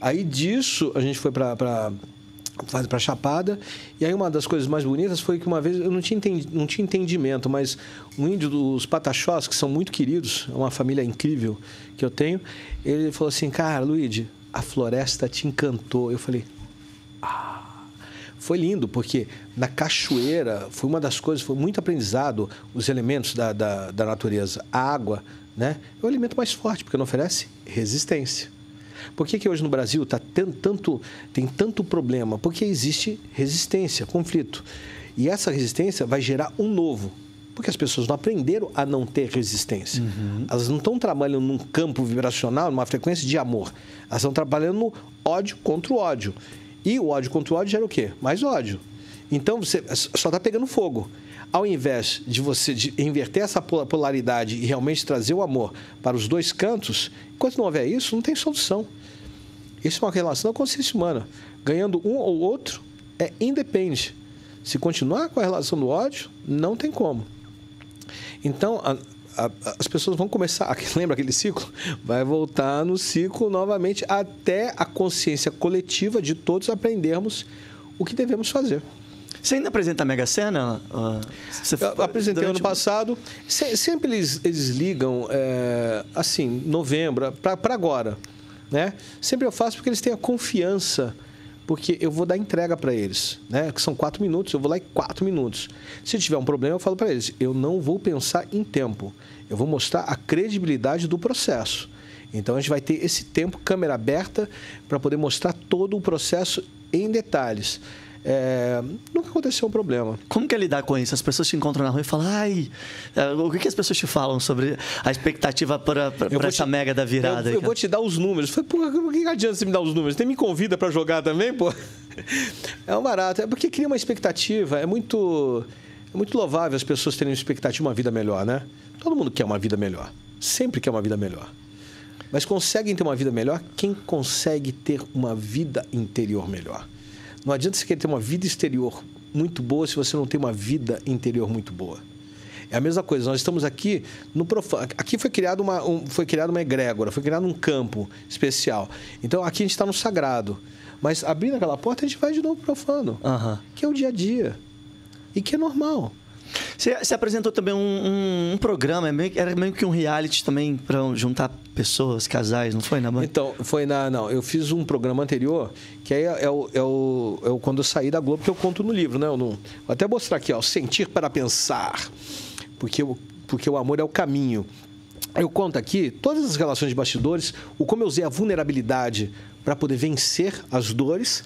Aí disso a gente foi para para Chapada e aí uma das coisas mais bonitas foi que uma vez eu não tinha, entendi, não tinha entendimento mas um índio dos Pataxós que são muito queridos é uma família incrível que eu tenho ele falou assim cara Luigi a floresta te encantou eu falei foi lindo, porque na cachoeira foi uma das coisas, foi muito aprendizado, os elementos da, da, da natureza. A água né, é o alimento mais forte, porque não oferece resistência. Por que, que hoje no Brasil tá tanto, tem tanto problema? Porque existe resistência, conflito. E essa resistência vai gerar um novo. Porque as pessoas não aprenderam a não ter resistência. Elas não estão trabalhando num campo vibracional, numa frequência de amor. Elas estão trabalhando no ódio contra o ódio. E o ódio contra o ódio gera o quê? Mais ódio. Então você só está pegando fogo. Ao invés de você inverter essa pola- polaridade e realmente trazer o amor para os dois cantos, enquanto não houver isso, não tem solução. Isso é uma relação da consciência humana. Ganhando um ou outro é independe. Se continuar com a relação do ódio, não tem como. Então, a- a- as pessoas vão começar. [LAUGHS] Lembra aquele ciclo? Vai voltar no ciclo novamente até a consciência coletiva de todos aprendermos o que devemos fazer. Você ainda apresenta a Mega Sena? Ah, você apresentei ano passado. Se- sempre eles, eles ligam, é, assim, novembro, para agora. Né? Sempre eu faço porque eles têm a confiança, porque eu vou dar entrega para eles. Né? Que são quatro minutos, eu vou lá em quatro minutos. Se tiver um problema, eu falo para eles: eu não vou pensar em tempo. Eu vou mostrar a credibilidade do processo. Então a gente vai ter esse tempo, câmera aberta, para poder mostrar todo o processo em detalhes. É, nunca aconteceu um problema. Como que é lidar com isso? As pessoas te encontram na rua e falam, ai, eh, o que, que as pessoas te falam sobre a expectativa para essa te- mega da virada? Eu, eu vou te dar os números. Falei, pô, por que adianta você me dar os números? Você me convida para jogar também, pô? [LAUGHS] É um barato. É porque cria uma expectativa. É muito, é muito louvável as pessoas terem uma expectativa de uma vida melhor, né? Todo mundo quer uma vida melhor. Sempre quer uma vida melhor. Mas conseguem ter uma vida melhor quem consegue ter uma vida interior melhor. Não adianta você querer ter uma vida exterior muito boa se você não tem uma vida interior muito boa. É a mesma coisa, nós estamos aqui no profano. Aqui foi criado uma, um, foi criado uma egrégora, foi criado um campo especial. Então aqui a gente está no sagrado. Mas abrindo aquela porta, a gente vai de novo pro profano, Aham. que é o dia a dia. E que é normal. Você, você apresentou também um, um- um programa, é era meio que um reality também para juntar pessoas, casais, não foi na Band? Então, foi na. Não, eu fiz um programa anterior, que aí é, o, é, o, é o quando eu saí da Globo, que eu conto no livro, né? Eu não, vou até mostrar aqui, ó. Sentir para pensar. Porque, o- porque o amor é o caminho. Eu conto aqui todas as relações de bastidores, o como eu usei a vulnerabilidade para poder vencer as dores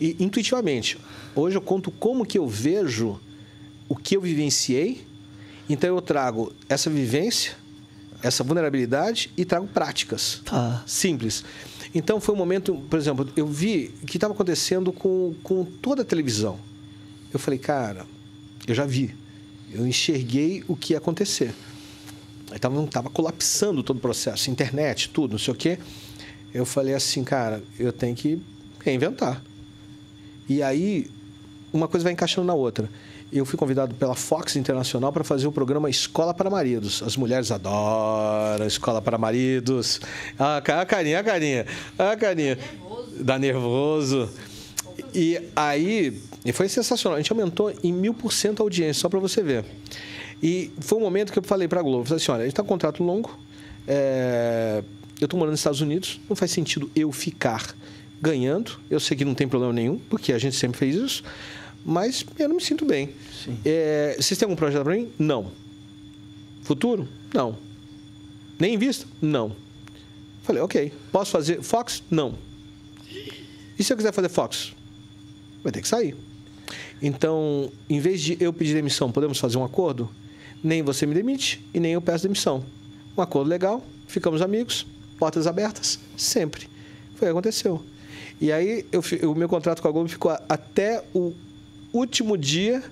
e intuitivamente. Hoje eu conto como que eu vejo o que eu vivenciei. Então eu trago essa vivência, essa vulnerabilidade e trago práticas Tá. simples. Então foi um momento, por exemplo, eu vi o que estava acontecendo com, com toda a televisão. Eu falei, cara, eu já vi. Eu enxerguei o que ia acontecer. Estava tava colapsando todo o processo, internet, tudo, não sei o quê. Eu falei assim, cara, eu tenho que reinventar. E aí, uma coisa vai encaixando na outra. Eu fui convidado pela Fox Internacional para fazer o programa Escola para Maridos. As mulheres adoram Escola para Maridos. Ah, a carinha, a carinha, a carinha. Dá nervoso. E aí, e foi sensacional. A gente aumentou em mil por cento a audiência, só para você ver. E foi um momento que eu falei para a Globo, falei assim, olha, a gente está com um contrato longo, é, eu estou morando nos Estados Unidos, não faz sentido eu ficar ganhando, eu sei que não tem problema nenhum, porque a gente sempre fez isso, mas eu não me sinto bem. É, vocês têm algum projeto para mim? Não. Futuro? Não. Nem em vista? Não. Falei, ok. Posso fazer Fox? Não. E se eu quiser fazer Fox? Vai ter que sair. Então, em vez de eu pedir demissão, podemos fazer um acordo? Nem você me demite e nem eu peço demissão. Um acordo legal, ficamos amigos, portas abertas, sempre. Foi o que aconteceu. E aí, eu o meu contrato com a Globo ficou até o último dia,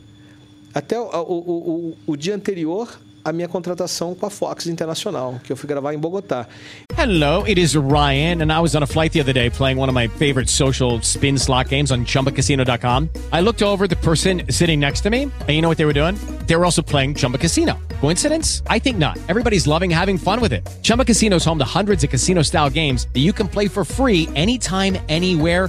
até o, o- o- o- dia anterior à minha contratação com a Fox Internacional, que eu fui gravar em Bogotá. Hello, it is Ryan, and I was on a flight the other day playing one of my favorite social spin slot games on chumbacasino.com. I looked over the person sitting next to me, and you know what they were doing? They were also playing Chumba Casino. Coincidence? I think not. Everybody's loving having fun with it. Chumba Casino is home to hundreds of casino style games that you can play for free anytime, anywhere,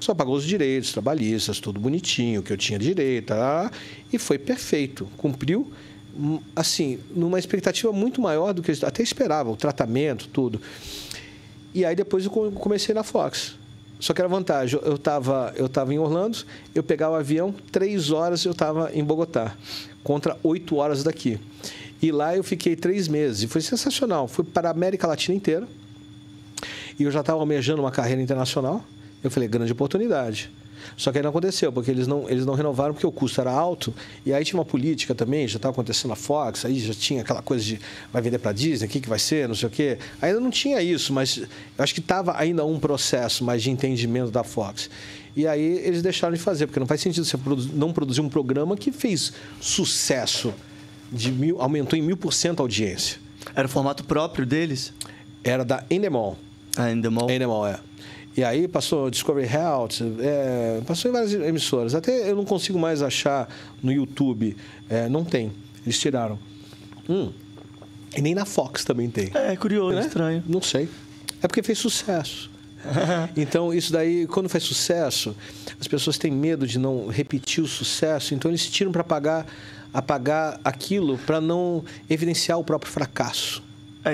só pagou os direitos trabalhistas, tudo bonitinho, que eu tinha direito, tá? e foi perfeito. Cumpriu, hum, assim, numa expectativa muito maior do que eu até esperava, o tratamento, tudo. E aí depois eu co- comecei na Fox. Só que era vantagem, eu estava eu tava em Orlando, eu pegava o avião, três horas eu estava em Bogotá, contra oito horas daqui. E lá eu fiquei três meses, e foi sensacional. Fui para a América Latina inteira, e eu já estava almejando uma carreira internacional. Eu falei, grande oportunidade. Só que aí não aconteceu, porque eles não, eles não renovaram, porque o custo era alto. E aí tinha uma política também, já estava acontecendo a Fox, aí já tinha aquela coisa de vai vender para Disney, o que, que vai ser, não sei o quê. Ainda não tinha isso, mas eu acho que estava ainda um processo mais de entendimento da Fox. E aí eles deixaram de fazer, porque não faz sentido você não produzir um programa que fez sucesso, de mil, aumentou em mil por cento a audiência. Era o formato próprio deles? Era da Endemol. A Endemol? Endemol, é. E aí passou Discovery Health, é, passou em várias emissoras. Até eu não consigo mais achar no YouTube. É, não tem. Eles tiraram. Hum. E nem na Fox também tem. É, curioso, Né? estranho. Não sei. É porque fez sucesso. [LAUGHS] então, isso daí, quando faz sucesso, as pessoas têm medo de não repetir o sucesso, então eles tiram para apagar, apagar aquilo para não evidenciar o próprio fracasso.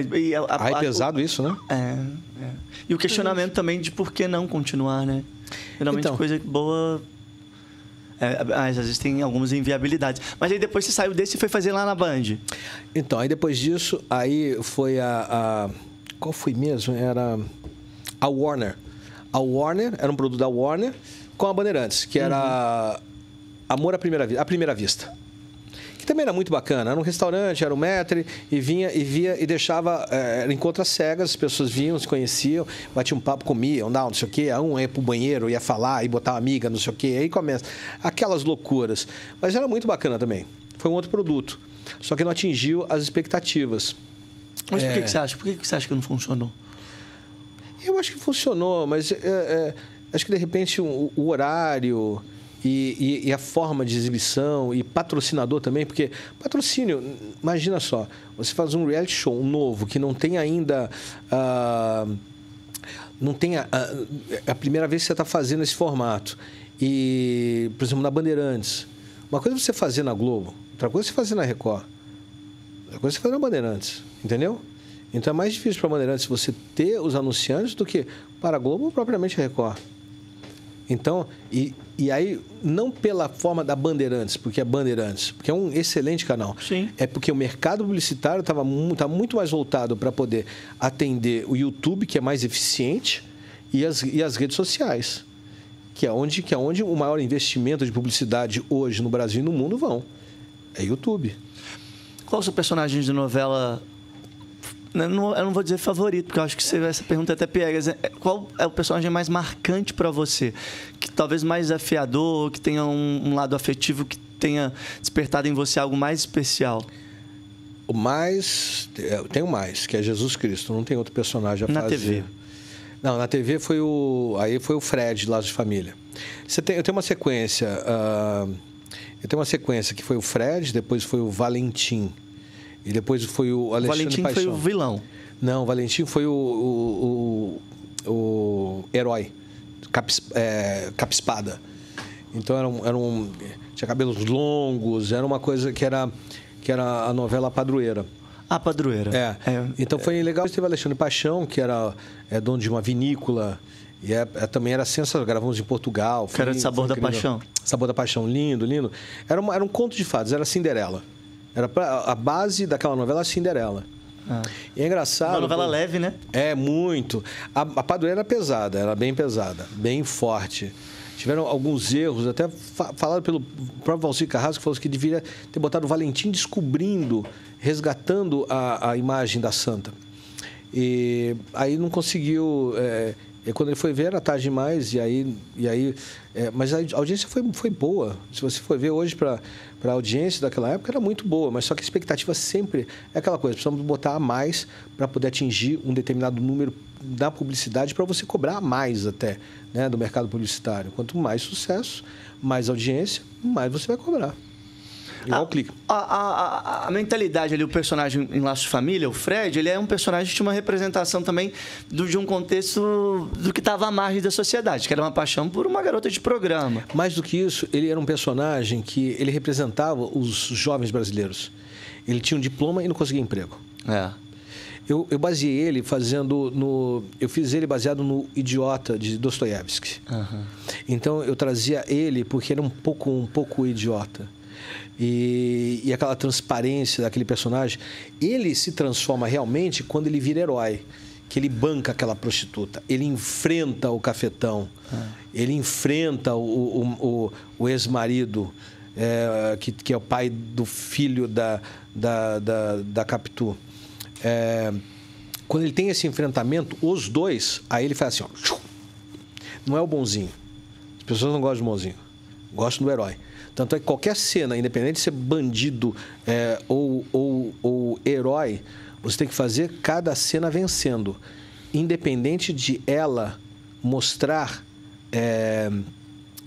É, e a- a- Aí é a- pesado isso, né? É, é. E o questionamento também de por que não continuar, né? Geralmente Então. coisa boa. É, às vezes tem algumas inviabilidades. Mas aí depois você saiu desse e foi fazer lá na Band. Então, aí depois disso, aí foi a, a- Qual foi mesmo? Era a Warner. A Warner, era um produto da Warner com a Bandeirantes, que era Amor à Primeira, Vi- à primeira Vista. Que também era muito bacana. Era um restaurante, era um metre, e vinha e via e deixava. eh, Era encontro às cegas, as pessoas vinham, se conheciam, batiam um papo, comiam, não, não sei o quê. Um ia pro banheiro, ia falar, ia botar uma amiga, não sei o quê. Aí começa. Aquelas loucuras. Mas era muito bacana também. Foi um outro produto. Só que não atingiu as expectativas. Mas por que, É. que você acha? Por que, que você acha que não funcionou? Eu acho que funcionou, mas é, é, acho que de repente o, o horário e, e- e a forma de exibição e patrocinador também, porque patrocínio, imagina só, você faz um reality show novo que não tem ainda. ah, não tem a, a, é a primeira vez que você está fazendo esse formato. E, por exemplo, na Bandeirantes. Uma coisa é você fazer na Globo, outra coisa é você fazer na Record. Outra coisa você fazer na Bandeirantes, entendeu? Então é mais difícil para a Bandeirantes você ter os anunciantes do que para a Globo ou propriamente a Record. Então, e, e aí, não pela forma da Bandeirantes, porque é Bandeirantes, porque é um excelente canal. Sim. É porque o mercado publicitário estava tá muito mais voltado para poder atender o YouTube, que é mais eficiente, e as, e as redes sociais, que é, onde, que é onde o maior investimento de publicidade hoje no Brasil e no mundo vão. É YouTube. Qual o seu personagem de novela? Eu não, eu não vou dizer favorito, porque eu acho que você- essa pergunta é até piegas. É, Qual é o personagem mais marcante para você? Que talvez mais desafiador, que tenha um, um lado afetivo, que tenha despertado em você algo mais especial? O mais. Eu tenho mais, que é Jesus Cristo. Não tem outro personagem a Na fazer. TV. Não, na TV foi o. Aí foi o Fred, Laços de Família. Você tem, eu tenho uma sequência. ah, eu tenho uma sequência que foi o Fred, depois foi o Valentim. E depois foi o O Alexandre Valentim Paixão. foi o vilão. Não, o Valentim foi o, o, o, o herói. Capis, é, Capispada. Então era um, era um. Tinha cabelos longos, era uma coisa que era, que era a novela Padroeira. A padroeira. É. Então foi legal. Teve Alexandre Paixão, que era é, dono de uma vinícola. E é, é, também era sensacional. Gravamos em Portugal. Que era de Sabor da Paixão. Sabor da Paixão, lindo, lindo. Era, uma, era um conto de fadas, era Cinderela. Era pra, a base daquela novela era Cinderela. E é engraçado. Uma novela pô, leve, né? É, muito. A, a padroeira era pesada, era bem pesada, bem forte. Tiveram alguns erros, até fa falado pelo próprio Valcir Carrasco, que falou que deveria ter botado o Valentim descobrindo, resgatando a, a imagem da santa. E aí não conseguiu. é, e quando ele foi ver, era tarde demais, e aí. E aí é, mas a audiência foi, foi boa. Se você for ver hoje para a audiência daquela época, era muito boa, mas só que a expectativa sempre é aquela coisa: precisamos botar a mais para poder atingir um determinado número da publicidade para você cobrar mais até né, do mercado publicitário. Quanto mais sucesso, mais audiência, mais você vai cobrar. Igual o clique. A, a- a- a mentalidade ali, o personagem em Laços de Família, o Fred, ele é um personagem que tinha uma representação também do- de um contexto do que estava à margem da sociedade, que era uma paixão por uma garota de programa. Mais do que isso, ele era um personagem que ele representava os jovens brasileiros. Ele tinha um diploma e não conseguia emprego. É. Eu, eu baseei ele fazendo no. Eu fiz ele baseado no Idiota de Dostoiévski. Então eu trazia ele porque era um pouco um pouco idiota. E, e aquela transparência daquele personagem, ele se transforma realmente quando ele vira herói. Que ele banca aquela prostituta, ele enfrenta o cafetão, ele enfrenta o, o, o- o ex-marido, é, que, que é o pai do filho da, da, da, da Capitu. É, quando ele tem esse enfrentamento, os dois, aí ele faz assim, ó, não é o bonzinho. As pessoas não gostam do bonzinho, gostam do herói. Tanto é que qualquer cena, independente de ser bandido é, ou, ou, ou herói, você tem que fazer cada cena vencendo. Independente de ela mostrar, é,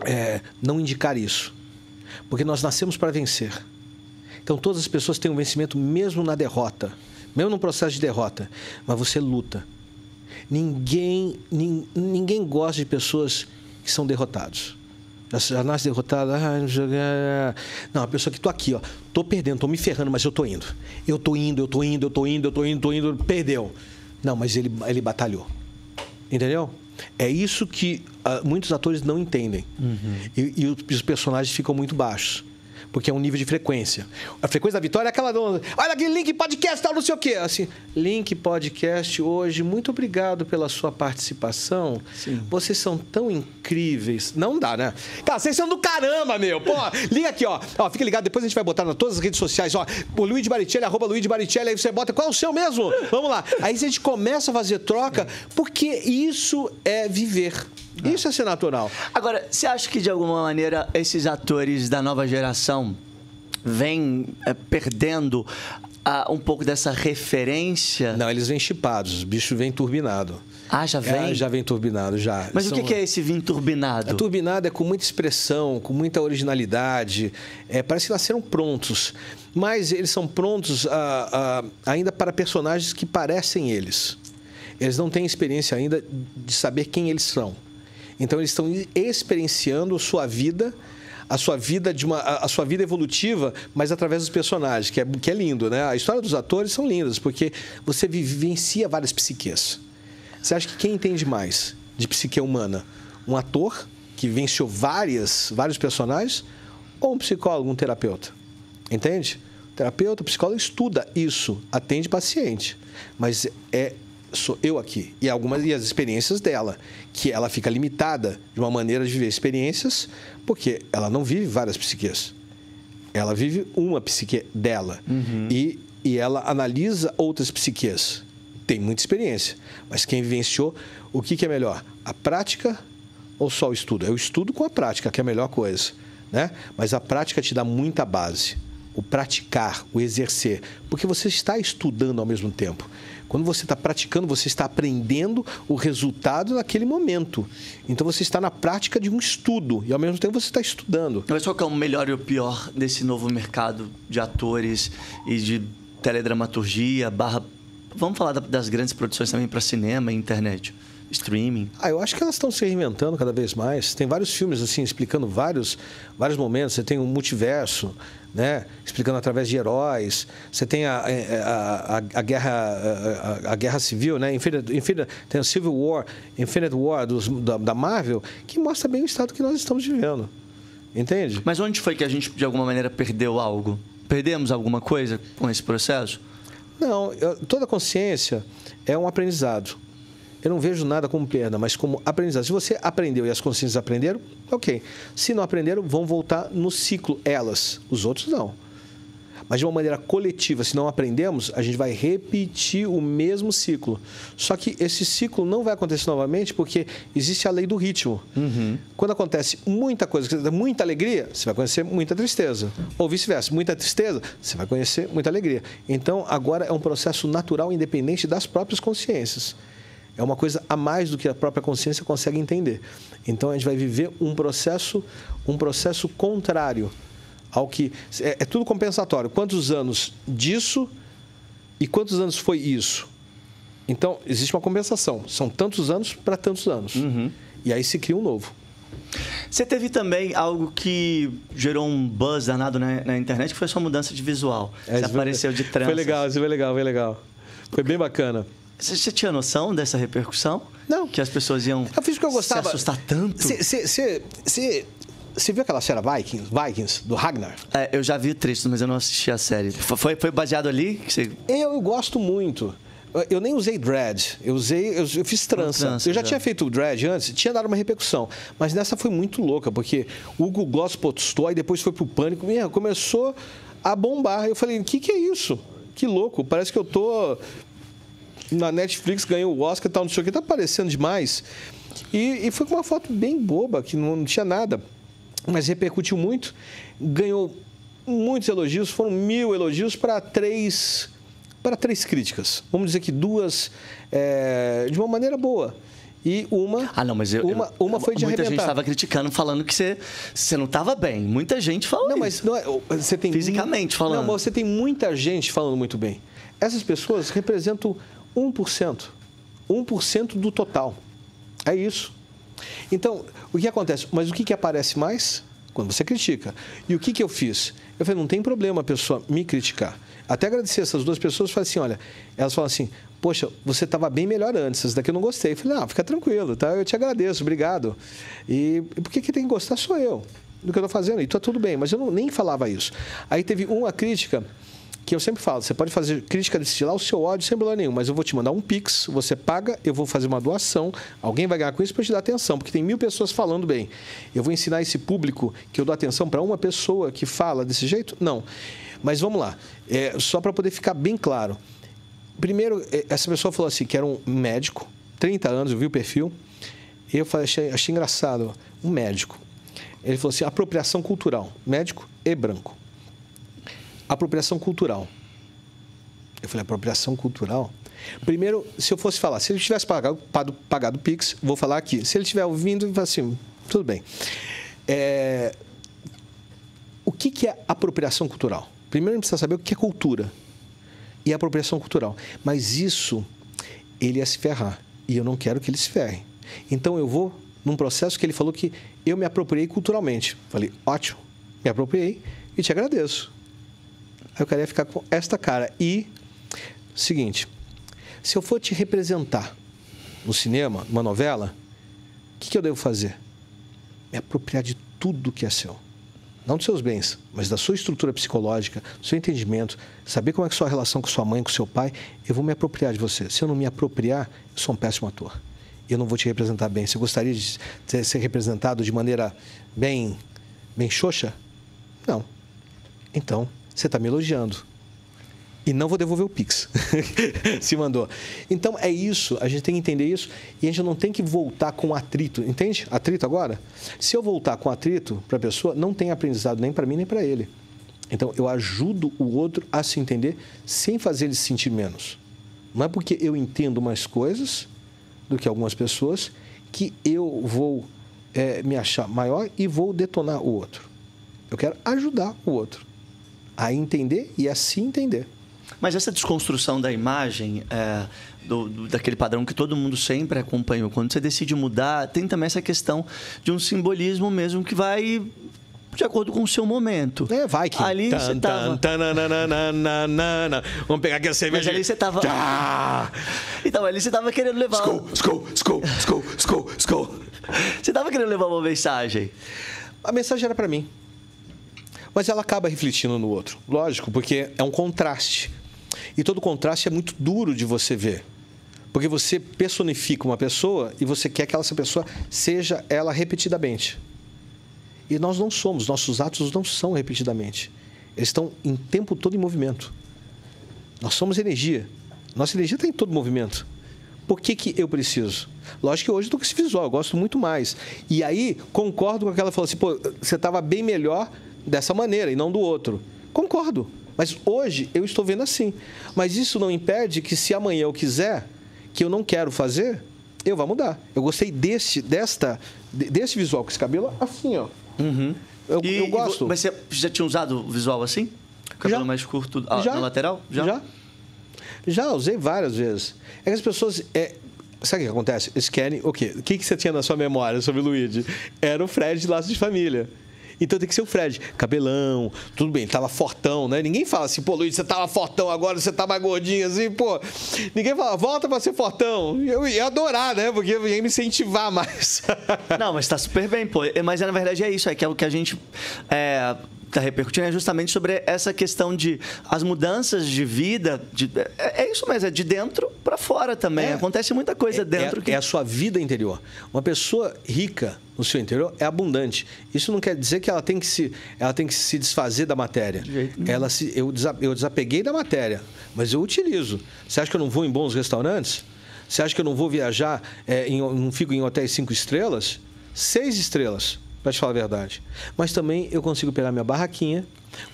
é, não indicar isso. Porque nós nascemos para vencer. Então todas as pessoas têm um vencimento mesmo na derrota, mesmo no processo de derrota, mas você luta. Ninguém, nin- ninguém gosta de pessoas que são derrotados. Já nasce derrotado. Ah, não, quê. não, a pessoa que tô aqui, ó, tô perdendo, tô me ferrando, mas eu tô indo. Eu tô indo, eu tô indo, eu tô indo, eu tô indo, tô indo, perdeu. Não, mas ele, ele batalhou. Entendeu? É isso que ah, muitos atores não entendem. E, e os- os personagens ficam muito baixos. Porque é um nível de frequência. A frequência da vitória é aquela. Olha aqui, link podcast, tal, não sei o quê. Assim, link podcast hoje, muito obrigado pela sua participação. Vocês são tão incríveis. Não dá, né? Cara, vocês são do caramba, meu. Pô, [LAUGHS] liga aqui, ó. ó. Fica ligado, depois a gente vai botar nas todas as redes sociais, ó. O Luiz Baricelli, arroba Luiz Baricelli, aí você bota. Qual é o seu mesmo? Vamos lá. Aí a gente começa a fazer troca, porque isso é viver. Isso é ser natural. Agora, você acha que de alguma maneira esses atores da nova geração vêm é, perdendo ah, um pouco dessa referência? Não, eles vêm chipados, os bichos vêm turbinado. Ah, já vem? É, já vem turbinado, já. Mas o São- que que é esse vinho turbinado? A turbinada é com muita expressão, com muita originalidade. É, parece que nasceram prontos. Mas eles são prontos ah, ainda para personagens que parecem eles. Eles não têm experiência ainda de saber quem eles são. Então eles estão experienciando sua vida, a sua vida de uma, a sua vida evolutiva, mas através dos personagens, que é, que é lindo, né? A história dos atores são lindas, porque você vivencia várias psiques. Você acha que quem entende mais de psique humana? Um ator que venceu várias, vários personagens ou um psicólogo, um terapeuta? Entende? O terapeuta, o psicólogo estuda isso, atende paciente. Mas é sou eu aqui e algumas e as experiências dela, que ela fica limitada de uma maneira de viver experiências, porque ela não vive várias psiques. Ela vive uma psique dela. E, e ela analisa outras psiques. Tem muita experiência. Mas quem vivenciou, o que, que é melhor? A prática ou só o estudo? É o estudo com a prática, que é a melhor coisa. Né? Mas a prática te dá muita base. O praticar, o exercer. Porque você está estudando ao mesmo tempo. Quando você está praticando, você está aprendendo o resultado naquele momento. Então você está na prática de um estudo e ao mesmo tempo você está estudando. Mas qual que é o melhor e o pior desse novo mercado de atores e de teledramaturgia, barra... Vamos falar da- das grandes produções também para cinema e internet, streaming. Ah, eu acho que elas estão se reinventando cada vez mais. Tem vários filmes assim explicando vários, vários momentos. Você tem um multiverso, né? Explicando através de heróis. Você tem a, a, a, a guerra a, a- a guerra civil, né? Infinite, Infinite, tem o Civil War, Infinite War dos, da, da Marvel, que mostra bem o estado que nós estamos vivendo. Entende? Mas onde foi que a gente, de alguma maneira, perdeu algo? Perdemos alguma coisa com esse processo? Não, eu- toda consciência é um aprendizado. Eu não vejo nada como perda, mas como aprendizado. Se você aprendeu e as consciências aprenderam, ok. Se não aprenderam, vão voltar no ciclo, elas. Os outros não. Mas de uma maneira coletiva, se não aprendemos, a gente vai repetir o mesmo ciclo. Só que esse ciclo não vai acontecer novamente porque existe a lei do ritmo. Quando acontece muita coisa, muita alegria, você vai conhecer muita tristeza. Ou vice-versa, muita tristeza, você vai conhecer muita alegria. Então, agora é um processo natural, independente das próprias consciências. É uma coisa a mais do que a própria consciência consegue entender. Então, a gente vai viver um processo, um processo contrário ao que é, é tudo compensatório. Quantos anos disso e quantos anos foi isso? Então, existe uma compensação. São tantos anos para tantos anos. E aí se cria um novo. Você teve também algo que gerou um buzz danado na, na internet, que foi a sua mudança de visual. É, Você apareceu de trança. Foi legal, isso foi legal, foi legal. Foi bem bacana. Você, você tinha noção dessa repercussão? Não. Que as pessoas iam Eu fiz porque eu gostava. se assustar tanto? Você viu aquela série Vikings, Vikings, do Ragnar? É, eu já vi trechos, mas eu não assisti a série. Foi, foi baseado ali? Que você... Eu, eu gosto muito. Eu- nem usei dread, eu usei, eu, eu fiz trança. trança, eu já, já. tinha feito dread antes, tinha dado uma repercussão. Mas nessa foi muito louca, porque o Hugo Gloss postou, aí depois foi pro pânico, minha, começou a bombar. Eu falei, o que, que é isso? Que louco, parece que eu tô na Netflix, ganhei o Oscar e tal, não sei o que, tá aparecendo demais. E, e foi com uma foto bem boba, que não, não tinha nada. Mas repercutiu muito, ganhou muitos elogios, foram mil elogios para três para três críticas. Vamos dizer que duas é, de uma maneira boa. E uma. Ah, não, mas eu, uma, eu- uma foi de Muita gente arrebentar. estava criticando, falando que você, você não estava bem. Muita gente falou Não, mas isso. não é, você tem Fisicamente falando. Não, mas você tem muita gente falando muito bem. Essas pessoas representam 1%. 1% do total. É isso. Então, o que acontece? Mas o que, que aparece mais? Quando você critica. E o que, que eu fiz? Eu falei, não tem problema a pessoa me criticar. Até agradecer essas duas pessoas, falei assim, olha, elas falam assim, poxa, você estava bem melhor antes, essa daqui eu não gostei. Eu falei, não, fica tranquilo, tá? Eu te agradeço, obrigado. E, e por que quem tem que gostar sou eu, do que eu estou fazendo. E tá tudo bem, mas eu não, nem falava isso. Aí teve uma crítica que eu sempre falo, você pode fazer crítica desse lá, o seu ódio sem problema nenhum, mas eu vou te mandar um Pix, você paga, eu vou fazer uma doação, alguém vai ganhar com isso para te dar atenção, porque tem mil pessoas falando bem. Eu vou ensinar esse público que eu dou atenção para uma pessoa que fala desse jeito? Não. Mas vamos lá, é, só para poder ficar bem claro. Primeiro, eh, essa pessoa falou assim, que era um médico, 30 anos, eu vi o perfil, eu falei, achei, achei engraçado, um médico. Ele falou assim, apropriação cultural, médico e branco. Apropriação cultural. Eu falei, apropriação cultural? Primeiro, se eu fosse falar, se ele tivesse pagado, pagado, o Pix, vou falar aqui. Se ele estiver ouvindo, assim, tudo bem. É, o que, que é apropriação cultural? Primeiro, a gente precisa saber o que é cultura e apropriação cultural. Mas isso, ele ia se ferrar. E eu não quero que ele se ferre. Então, eu vou num processo que ele falou que eu me apropriei culturalmente. Falei, ótimo, me apropriei e te agradeço. Aí o cara ia ficar com esta cara. E, seguinte, se eu for te representar no cinema, numa novela, o que, que eu devo fazer? Me apropriar de tudo que é seu. Não dos seus bens, mas da sua estrutura psicológica, do seu entendimento, saber como é que é sua relação com sua mãe, com seu pai. Eu vou me apropriar de você. Se eu não me apropriar, eu sou um péssimo ator. Eu não vou te representar bem. Você gostaria de ser- ser representado de maneira bem, bem xoxa? Não. Então, você está me elogiando. E não vou devolver o Pix. [LAUGHS] Se mandou. Então, é isso. A gente tem que entender isso. E a gente não tem que voltar com atrito. Entende? Atrito agora? Se eu voltar com atrito para a pessoa, não tem aprendizado nem para mim, nem para ele. Então, eu ajudo o outro a se entender sem fazer ele se sentir menos. Não é porque eu entendo mais coisas do que algumas pessoas que eu vou eh, me achar maior e vou detonar o outro. Eu quero ajudar o outro a entender e a se entender. Mas essa desconstrução da imagem, é, do, do- daquele padrão que todo mundo sempre acompanhou, quando você decide mudar, tem também essa questão de um simbolismo mesmo que vai de acordo com o seu momento. É, vai que. Ali você tava... tananana. Vamos pegar aqui a cerveja. Mas ali você tava... Então, ali você tava querendo levar... Skol, skol, skol, skol, skol, skol. Você tava querendo levar uma mensagem. A mensagem era para mim. Mas ela acaba refletindo no outro. Lógico, porque é um contraste. E todo contraste é muito duro de você ver. Porque você personifica uma pessoa e você quer que essa pessoa seja ela repetidamente. E nós não somos, nossos atos não são repetidamente. Eles estão em tempo todo em movimento. Nós somos energia. Nossa energia está em todo movimento. Por que, que eu preciso? Lógico que hoje estou com esse visual, eu gosto muito mais. E aí, concordo com aquela que falou assim, pô, você estava bem melhor dessa maneira e não do outro. Concordo. Mas hoje eu estou vendo assim. Mas isso não impede que se amanhã eu quiser, que eu não quero fazer, eu vou mudar. Eu gostei desse, desta, de- desse visual com esse cabelo assim, ó. Eu, E- eu gosto. Mas você já tinha usado o visual assim? Cabelo Já. mais curto ah, Já. na lateral? Já. Já, usei várias vezes. É que as pessoas. É... Sabe o que acontece? Eles querem o quê? O que, que você tinha na sua memória sobre o Luigi? Era o Fred de Laços de Família. Então tem que ser o Fred. Cabelão, tudo bem, tava fortão, né? Ninguém fala assim, pô, Luigi, você tava fortão, agora você tá mais gordinho assim, pô. Ninguém fala, volta pra ser fortão. Eu ia adorar, né? Porque eu ia me incentivar mais. [LAUGHS] Não, mas tá super bem, pô. É, Mas na verdade é isso, é que é o que a gente é, tá repercutindo é justamente sobre essa questão de as mudanças de vida. de- é, é isso mesmo, é de dentro pra fora também. É. Acontece muita coisa É- dentro é, que. é a sua vida interior. Uma pessoa rica no seu interior é abundante. Isso não quer dizer que ela tem que se, ela tem que se desfazer da matéria. Ela se, eu, eu desapeguei da matéria, mas eu utilizo. Você acha que eu não vou em bons restaurantes? Você acha que eu não vou viajar, é, em- não fico em hotéis cinco estrelas? Seis estrelas, para te falar a verdade. Mas também eu consigo pegar minha barraquinha,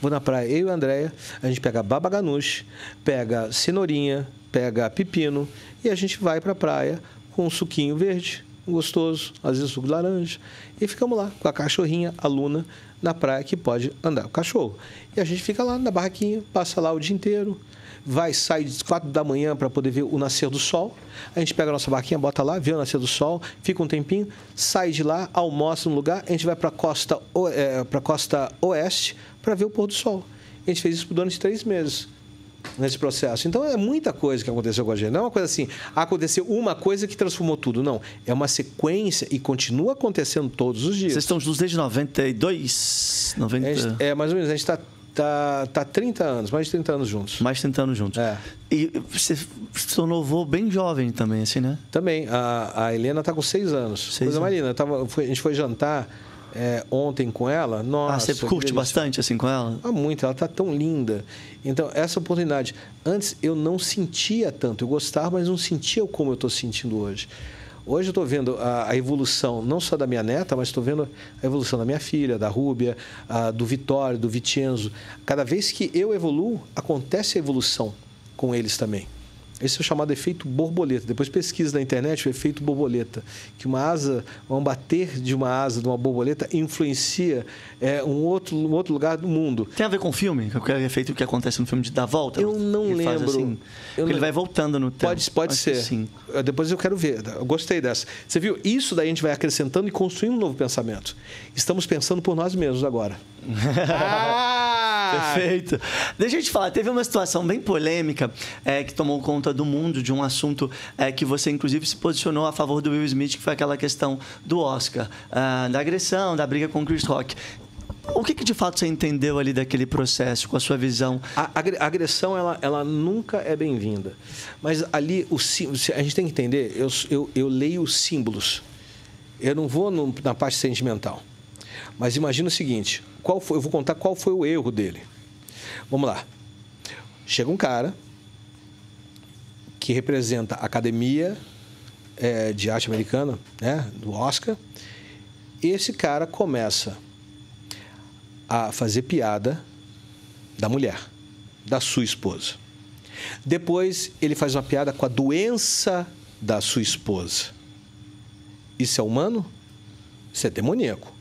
vou na praia, eu e a Andréia, a gente pega baba ganoush, pega cenourinha, pega pepino e a gente vai para a praia com um suquinho verde, gostoso, às vezes suco de laranja, e ficamos lá com a cachorrinha, a Luna, na praia que pode andar o cachorro. E a gente fica lá na barraquinha, passa lá o dia inteiro, vai, sai às quatro da manhã para poder ver o nascer do sol. A gente pega a nossa barquinha, bota lá, vê o nascer do sol, fica um tempinho, sai de lá, almoça no lugar, a gente vai para a costa, o- eh, pra costa oeste para ver o pôr do sol. A gente fez isso durante três meses nesse processo. Então é muita coisa que aconteceu com a gente. Não é uma coisa assim, aconteceu uma coisa que transformou tudo. Não. É uma sequência e continua acontecendo todos os dias. Vocês estão juntos desde 92? 90... A gente- é, mais ou menos, a gente está tá, tá 30 anos, mais de 30 anos juntos. Mais 30 anos juntos. É. E você se tornou bem jovem também, assim, né? Também, a, a Helena está com 6 anos. Seis coisa anos. Eu tava- foi- a gente foi jantar é, ontem com ela. Nossa, ah, você curte delícia. bastante, assim, com ela? Ah, muito, ela está tão linda. Então, essa oportunidade. Antes eu não sentia tanto, eu gostava, mas não sentia como eu estou sentindo hoje. Hoje eu estou vendo a, a evolução, não só da minha neta, mas estou vendo a evolução da minha filha, da Rúbia, a, do Vitório, do Vicenzo. Cada vez que eu evoluo, acontece a evolução com eles também. Esse é o chamado efeito borboleta. Depois pesquisa na internet o efeito borboleta, que uma asa, um bater de uma asa de uma borboleta influencia é, um, outro, um outro lugar do mundo. Tem a ver com o filme? Com aquele efeito que acontece no filme de dar volta? Eu não Ele faz lembro. assim? Eu não- ele vai voltando no tempo. Pode, pode Acho ser. Sim. Depois eu quero ver. Eu gostei dessa. Você viu? Isso daí a gente vai acrescentando e construindo um novo pensamento. Estamos pensando por nós mesmos agora. Ah! [LAUGHS] Perfeito. Deixa eu te falar, teve uma situação bem polêmica é, que tomou conta do mundo de um assunto é, que você, inclusive, se posicionou a favor do Will Smith, que foi aquela questão do Oscar, ah, da agressão, da briga com o Chris Rock. O que, que de fato você entendeu ali daquele processo, com a sua visão? A agre- a agressão, ela, ela nunca é bem-vinda. Mas ali, o, a gente tem que entender, eu, eu, eu leio os símbolos. Eu não vou no- na parte sentimental. Mas imagina o seguinte, qual foi, eu vou contar qual foi o erro dele. Vamos lá. Chega um cara que representa a Academia eh, de Arte Americana, né, do Oscar. Esse cara começa a fazer piada da mulher, da sua esposa. Depois ele faz uma piada com a doença da sua esposa. Isso é humano? Isso é demoníaco.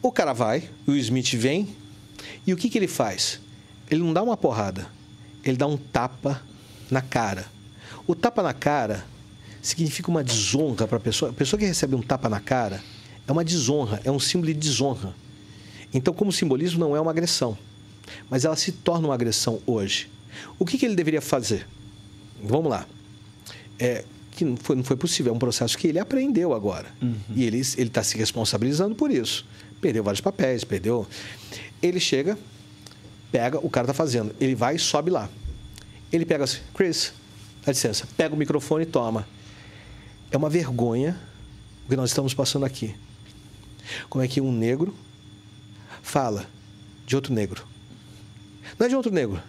O cara vai, o Smith vem, e o que, que ele faz? Ele não dá uma porrada, ele dá um tapa na cara. O tapa na cara significa uma desonra para a pessoa. A pessoa que recebe um tapa na cara é uma desonra, é um símbolo de desonra. Então, como simbolismo, não é uma agressão, mas ela se torna uma agressão hoje. O que, que ele deveria fazer? Vamos lá. É, que não foi, não foi possível, é um processo que ele aprendeu agora. E ele está se responsabilizando por isso. Perdeu vários papéis, perdeu. Ele chega, pega, o cara está fazendo, ele vai e sobe lá. Ele pega assim, Chris, dá licença, pega o microfone e toma. É uma vergonha o que nós estamos passando aqui. Como é que um negro fala de outro negro? Não é de outro negro,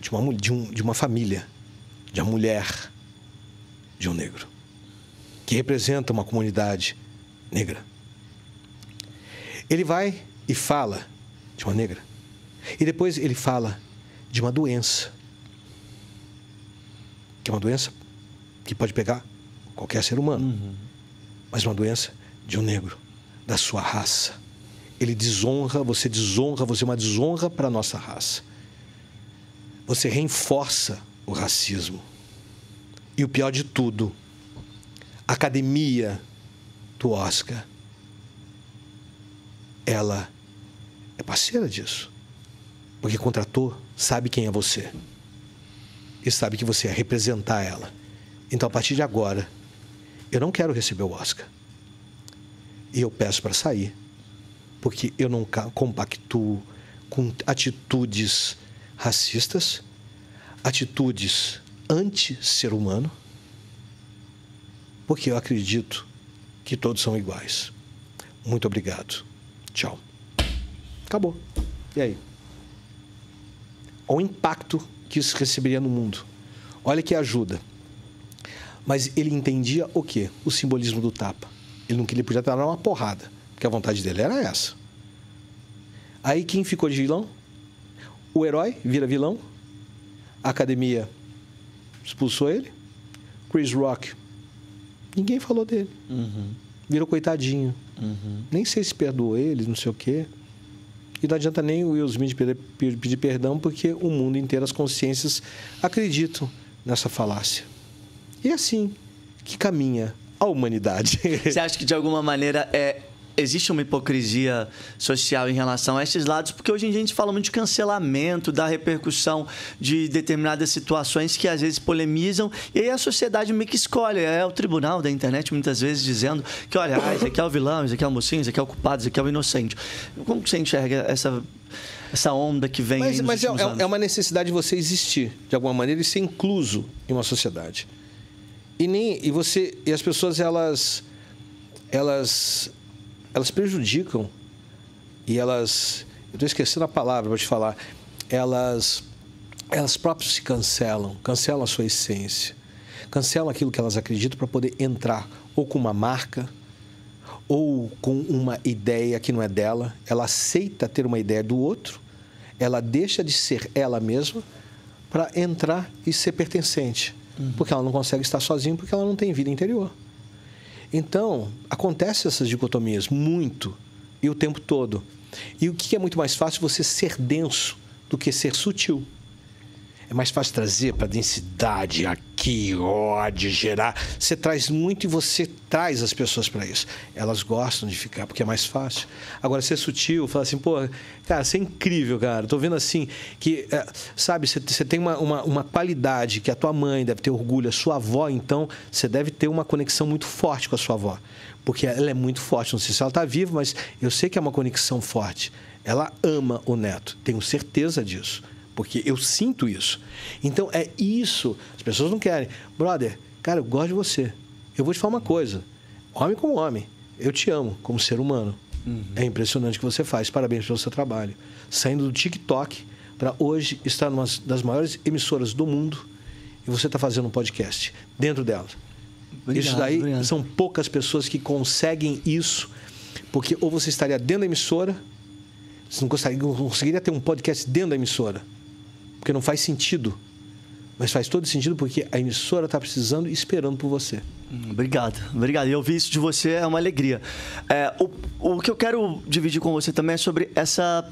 de uma, de, um, de uma família, de uma mulher, de um negro, que representa uma comunidade negra. Ele vai e fala de uma negra. E depois ele fala de uma doença. Que é uma doença que pode pegar qualquer ser humano. Mas uma doença de um negro. da sua raça. Ele desonra, você desonra, você é uma desonra para a nossa raça. Você reforça o racismo. E o pior de tudo, a academia do Oscar, ela é parceira disso. Porque contratou, sabe quem é você. E sabe que você é representar ela. Então, a partir de agora, eu não quero receber o Oscar. E eu peço para sair. Porque eu não compactuo com atitudes racistas, atitudes anti-ser humano, porque eu acredito que todos são iguais. Muito obrigado. Tchau. Acabou. E aí? Olha o impacto que isso receberia no mundo. Olha que ajuda. Mas ele entendia o quê? O simbolismo do tapa. Ele não queria, podia dar uma porrada, porque a vontade dele era essa. Aí quem ficou de vilão? O herói vira vilão. A academia expulsou ele. Chris Rock, ninguém falou dele. Uhum. Virou coitadinho. Uhum. Nem sei se perdoou ele, não sei o quê. E não adianta nem o Will Smith pedir, perdão, porque o mundo inteiro, as consciências acreditam nessa falácia. E é assim que caminha a humanidade. Você acha que de alguma maneira é existe uma hipocrisia social em relação a esses lados, porque hoje em dia a gente fala muito de cancelamento, da repercussão de determinadas situações que às vezes polemizam, e aí a sociedade meio que escolhe. É o tribunal da internet muitas vezes dizendo que, olha, ah, esse aqui é o vilão, esse aqui é o mocinho, esse aqui é o culpado, esse aqui é o inocente. Como que você enxerga essa, essa onda que vem Mas, mas é, é- é uma necessidade de você existir, de alguma maneira, e ser incluso em uma sociedade. E nem e você e as pessoas elas elas elas prejudicam e elas eu estou esquecendo a palavra para te falar elas elas próprias se cancelam cancelam a sua essência cancelam aquilo que elas acreditam para poder entrar ou com uma marca ou com uma ideia que não é dela. Ela aceita ter uma ideia do outro ela deixa de ser ela mesma para entrar e ser pertencente porque ela não consegue estar sozinha porque ela não tem vida interior então, acontece essas dicotomias muito e o tempo todo. E o que é muito mais fácil você ser denso do que ser sutil. É mais fácil trazer para densidade aqui, ódio, gerar. Você traz muito e você traz as pessoas para isso. Elas gostam de ficar porque é mais fácil. Agora, ser sutil, falar assim, pô, cara, você é incrível, cara. Tô vendo assim que, é, sabe, você, você tem uma, uma, uma qualidade que a tua mãe deve ter orgulho, a sua avó, então, você deve ter uma conexão muito forte com a sua avó. Porque ela é muito forte. Não sei se ela está viva, mas eu sei que é uma conexão forte. Ela ama o neto, tenho certeza disso porque eu sinto isso. Então é isso. As pessoas não querem. Brother, cara, eu gosto de você. Eu vou te falar uma coisa. Homem como homem, eu te amo como ser humano. É impressionante o que você faz. Parabéns pelo seu trabalho. Saindo do TikTok para hoje estar numa das maiores emissoras do mundo e você está fazendo um podcast dentro dela. Obrigado, isso daí obrigado. são poucas pessoas que conseguem isso, porque ou você estaria dentro da emissora, você não conseguiria, não conseguiria ter um podcast dentro da emissora, porque não faz sentido. Mas faz todo sentido porque a emissora está precisando e esperando por você. Hum, Obrigado, obrigado. E ouvir isso de você é uma alegria. É, o, o que eu quero dividir com você também é sobre essa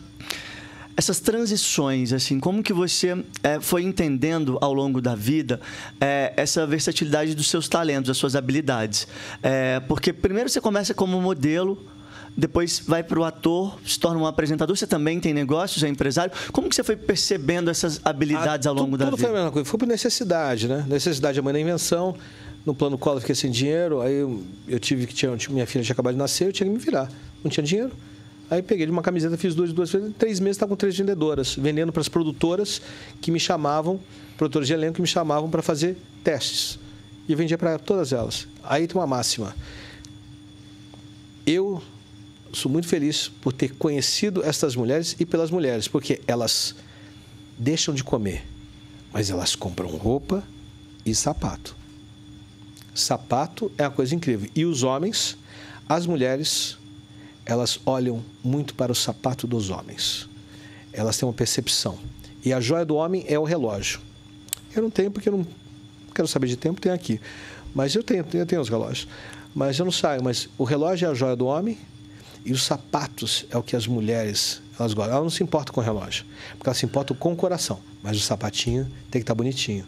essas transições, assim, como que você é, foi entendendo ao longo da vida é, essa versatilidade dos seus talentos, das suas habilidades? É, porque primeiro você começa como modelo, depois vai para o ator, se torna um apresentador, você também tem negócios, é empresário. Como que você foi percebendo essas habilidades ao longo tudo, da tudo vida? foi a mesma coisa. Foi por necessidade, né? Necessidade é a mãe da invenção. No plano Collor eu fiquei sem dinheiro. Aí eu, eu tive que tinha, minha filha tinha acabado de nascer, eu tinha que me virar. Não tinha dinheiro. Aí peguei de uma camiseta, fiz duas, duas vezes. Três meses estava com três vendedoras, vendendo para as produtoras que me chamavam, produtoras de elenco que me chamavam para fazer testes. E eu vendia para todas elas. Aí tem uma máxima. Eu sou muito feliz por ter conhecido estas mulheres e pelas mulheres, porque elas deixam de comer, mas elas compram roupa e sapato. Sapato é uma coisa incrível. E os homens, as mulheres, elas olham muito para o sapato dos homens. Elas têm uma percepção. E a joia do homem é o relógio. Eu não tenho porque eu não quero saber de tempo, tenho aqui. Mas eu tenho, eu tenho os relógios. Mas eu não saio. Mas o relógio é a joia do homem E os sapatos é o que as mulheres elas gostam. Ela não se importa com o relógio, porque ela se importa com o coração. Mas o sapatinho tem que estar bonitinho.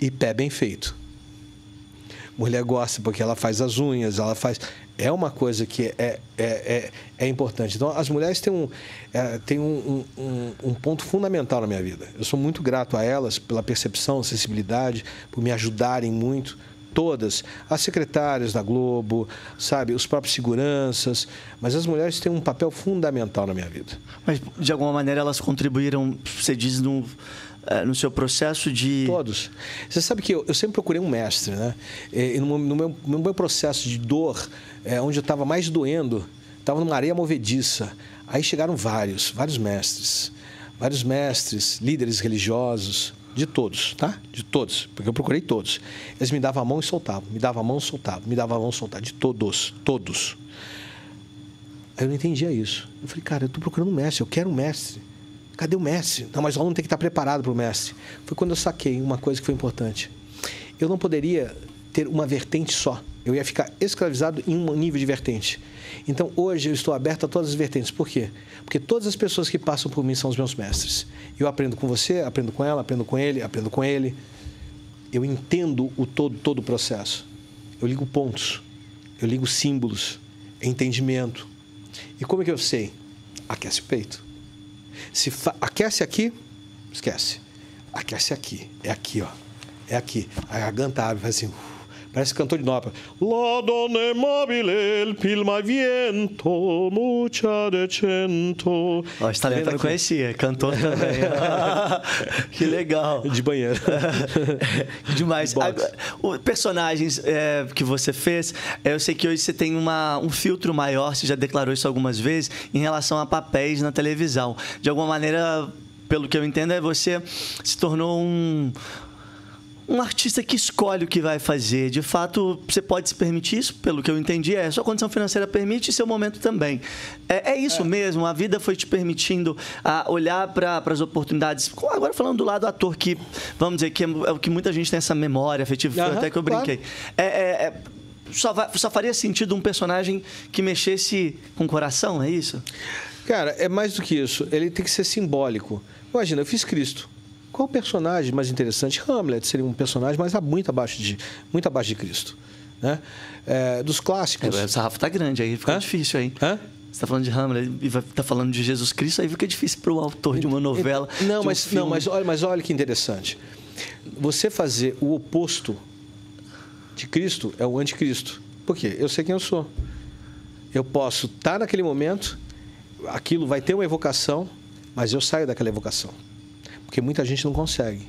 E pé bem feito. Mulher gosta porque ela faz as unhas, ela faz. É uma coisa que é, é, é, é importante. Então, as mulheres têm, um, é, têm um, um, um ponto fundamental na minha vida. Eu sou muito grato a elas pela percepção, sensibilidade, por me ajudarem muito todas, as secretárias da Globo, sabe, os próprios seguranças, mas as mulheres têm um papel fundamental na minha vida. Mas de alguma maneira elas contribuíram, você diz no eh, no seu processo de. Todos. Você sabe que eu, eu sempre procurei um mestre, né? E no, no, meu, no meu processo de dor, é, onde eu estava mais doendo, estava numa areia movediça. Aí chegaram vários, vários mestres. Vários mestres, líderes religiosos, de todos, tá? De todos, porque eu procurei todos. Eles me davam a mão e soltavam, me davam a mão e soltavam, me davam a mão e soltavam, de todos, todos. Aí eu não entendia isso. Eu falei, cara, eu estou procurando um mestre, eu quero um mestre. Cadê o mestre? Não, mas o aluno tem que estar preparado para o mestre. Foi quando eu saquei uma coisa que foi importante. Eu não poderia ter uma vertente só. Eu ia ficar escravizado em um nível de vertente. Então, hoje eu estou aberto a todas as vertentes. Por quê? Porque todas as pessoas que passam por mim são os meus mestres. Eu aprendo com você, aprendo com ela, aprendo com ele, aprendo com ele. Eu entendo o todo, todo o processo. Eu ligo pontos, eu ligo símbolos, entendimento. E como é que eu sei? Aquece o peito. Se aquece aqui, esquece. Aquece aqui. É aqui, ó. É aqui. A garganta abre, faz assim. Parece cantor de nópera. La donna mobile, il pilma viento, mucha decento. Ó, esse talento eu não conhecia, cantor também. [LAUGHS] que legal. De banheiro. [LAUGHS] Demais. Agora, personagens é, que você fez, eu sei que hoje você tem uma, um filtro maior, você já declarou isso algumas vezes, em relação a papéis na televisão. De alguma maneira, pelo que eu entendo, é você se tornou um um artista que escolhe o que vai fazer. De fato, você pode se permitir isso, pelo que eu entendi, é sua condição financeira permite e seu momento também. É, é isso é. mesmo, a vida foi te permitindo a olhar para as oportunidades. Agora falando do lado do ator, que vamos dizer que é, é o que muita gente tem essa memória afetiva, uhum, até que eu brinquei. Claro. É, é, é, só, vai, só faria sentido um personagem que mexesse com o coração, é isso? Cara, é mais do que isso. Ele tem que ser simbólico. Imagina, eu fiz Cristo. Qual o personagem mais interessante? Hamlet seria um personagem, mas muito abaixo de, muito abaixo de Cristo. Né? É, dos clássicos. É, o sarrafo está grande, aí fica Hã? difícil aí. Hã? Você está falando de Hamlet e está falando de Jesus Cristo, aí fica difícil para o autor de uma novela. Não, um mas, filme. não mas, olha, mas olha que interessante. Você fazer o oposto de Cristo é o anticristo. Por quê? Eu sei quem eu sou. Eu posso estar tá naquele momento, aquilo vai ter uma evocação, mas eu saio daquela evocação porque muita gente não consegue.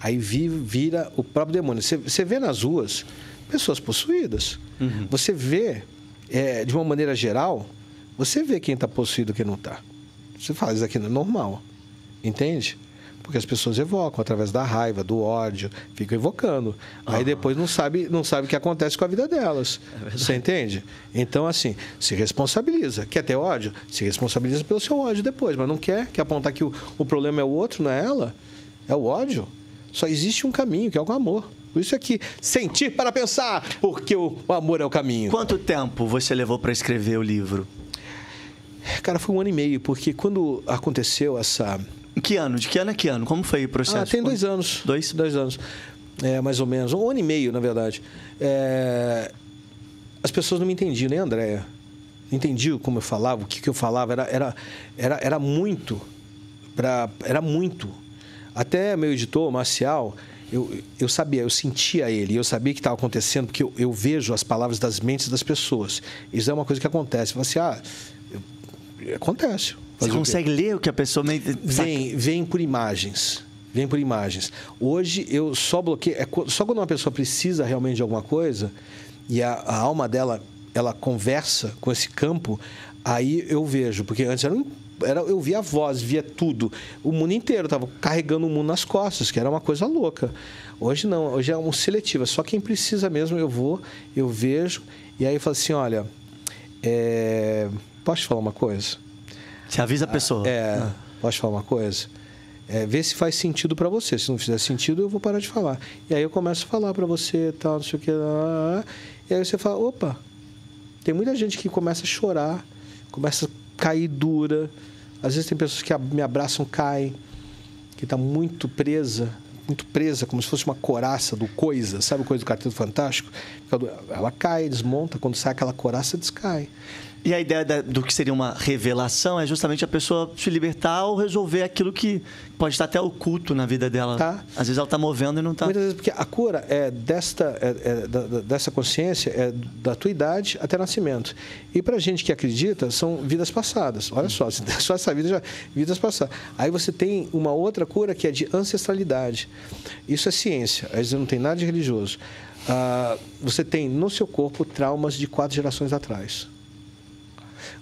Aí vira o próprio demônio. Você, você vê nas ruas pessoas possuídas. Uhum. Você vê, é, de uma maneira geral, você vê quem está possuído e quem não está. Você fala, isso aqui não é normal. Entende? Porque as pessoas evocam através da raiva, do ódio, ficam evocando. Uhum. Aí depois não sabe, não sabe o que acontece com a vida delas. É você entende? Então, assim, se responsabiliza. Quer ter ódio? Se responsabiliza pelo seu ódio depois, mas não quer, quer apontar que o, o problema é o outro, não é ela. É o ódio. Só existe um caminho, que é o amor. Por isso é que sentir para pensar, porque o, o amor é o caminho. Quanto tempo você levou para escrever o livro? Cara, foi um ano e meio, porque quando aconteceu essa que ano? De que ano a que ano? Como foi o processo? Ah, tem dois anos. Dois? Dois anos. É, mais ou menos. Um ano e meio, na verdade. É... As pessoas não me entendiam, nem a Andréia. Não entendiam como eu falava, o que, que eu falava. Era, era, era, era muito. Pra... Era muito. Até meu editor, Marcial, eu, eu sabia, eu sentia ele, eu sabia o que estava acontecendo, porque eu, eu, vejo as palavras das mentes das pessoas. Isso é uma coisa que acontece. Você, assim, ah, eu, Você consegue ler o que a pessoa... Vem, vem por imagens. Vem por imagens. Hoje eu só bloqueio... É só quando uma pessoa precisa realmente de alguma coisa e a, a alma dela ela conversa com esse campo, aí eu vejo. Porque antes era, um, era eu via a voz, via tudo. O mundo inteiro estava carregando o mundo nas costas, que era uma coisa louca. Hoje não, hoje é um seletivo. É só quem precisa mesmo, eu vou, eu vejo. E aí eu falo assim, olha, é... posso te falar uma coisa? Você avisa a pessoa. É, ah. posso falar uma coisa? É, vê se faz sentido para você. Se não fizer sentido, eu vou parar de falar. E aí eu começo a falar para você, tal, não sei o que. Lá. E aí você fala, opa, tem muita gente que começa a chorar, começa a cair dura. Às vezes tem pessoas que me abraçam, caem, que está muito presa, muito presa, como se fosse uma coraça do coisa, sabe coisa do Quarteto Fantástico? Ela cai, desmonta, quando sai aquela coraça, descai. E a ideia da- do que seria uma revelação é justamente a pessoa se libertar ou resolver aquilo que pode estar até oculto na vida dela. Tá. Às vezes ela está movendo e não está. Muitas vezes, porque a cura é desta, é- é da- dessa consciência, é da tua idade até nascimento. E para gente que acredita, são vidas passadas. Olha só, [LAUGHS] só essa vida já vidas passadas. Aí você tem uma outra cura que é de ancestralidade. Isso é ciência, às vezes não tem nada de religioso. Ah, você tem no seu corpo traumas de quatro gerações atrás.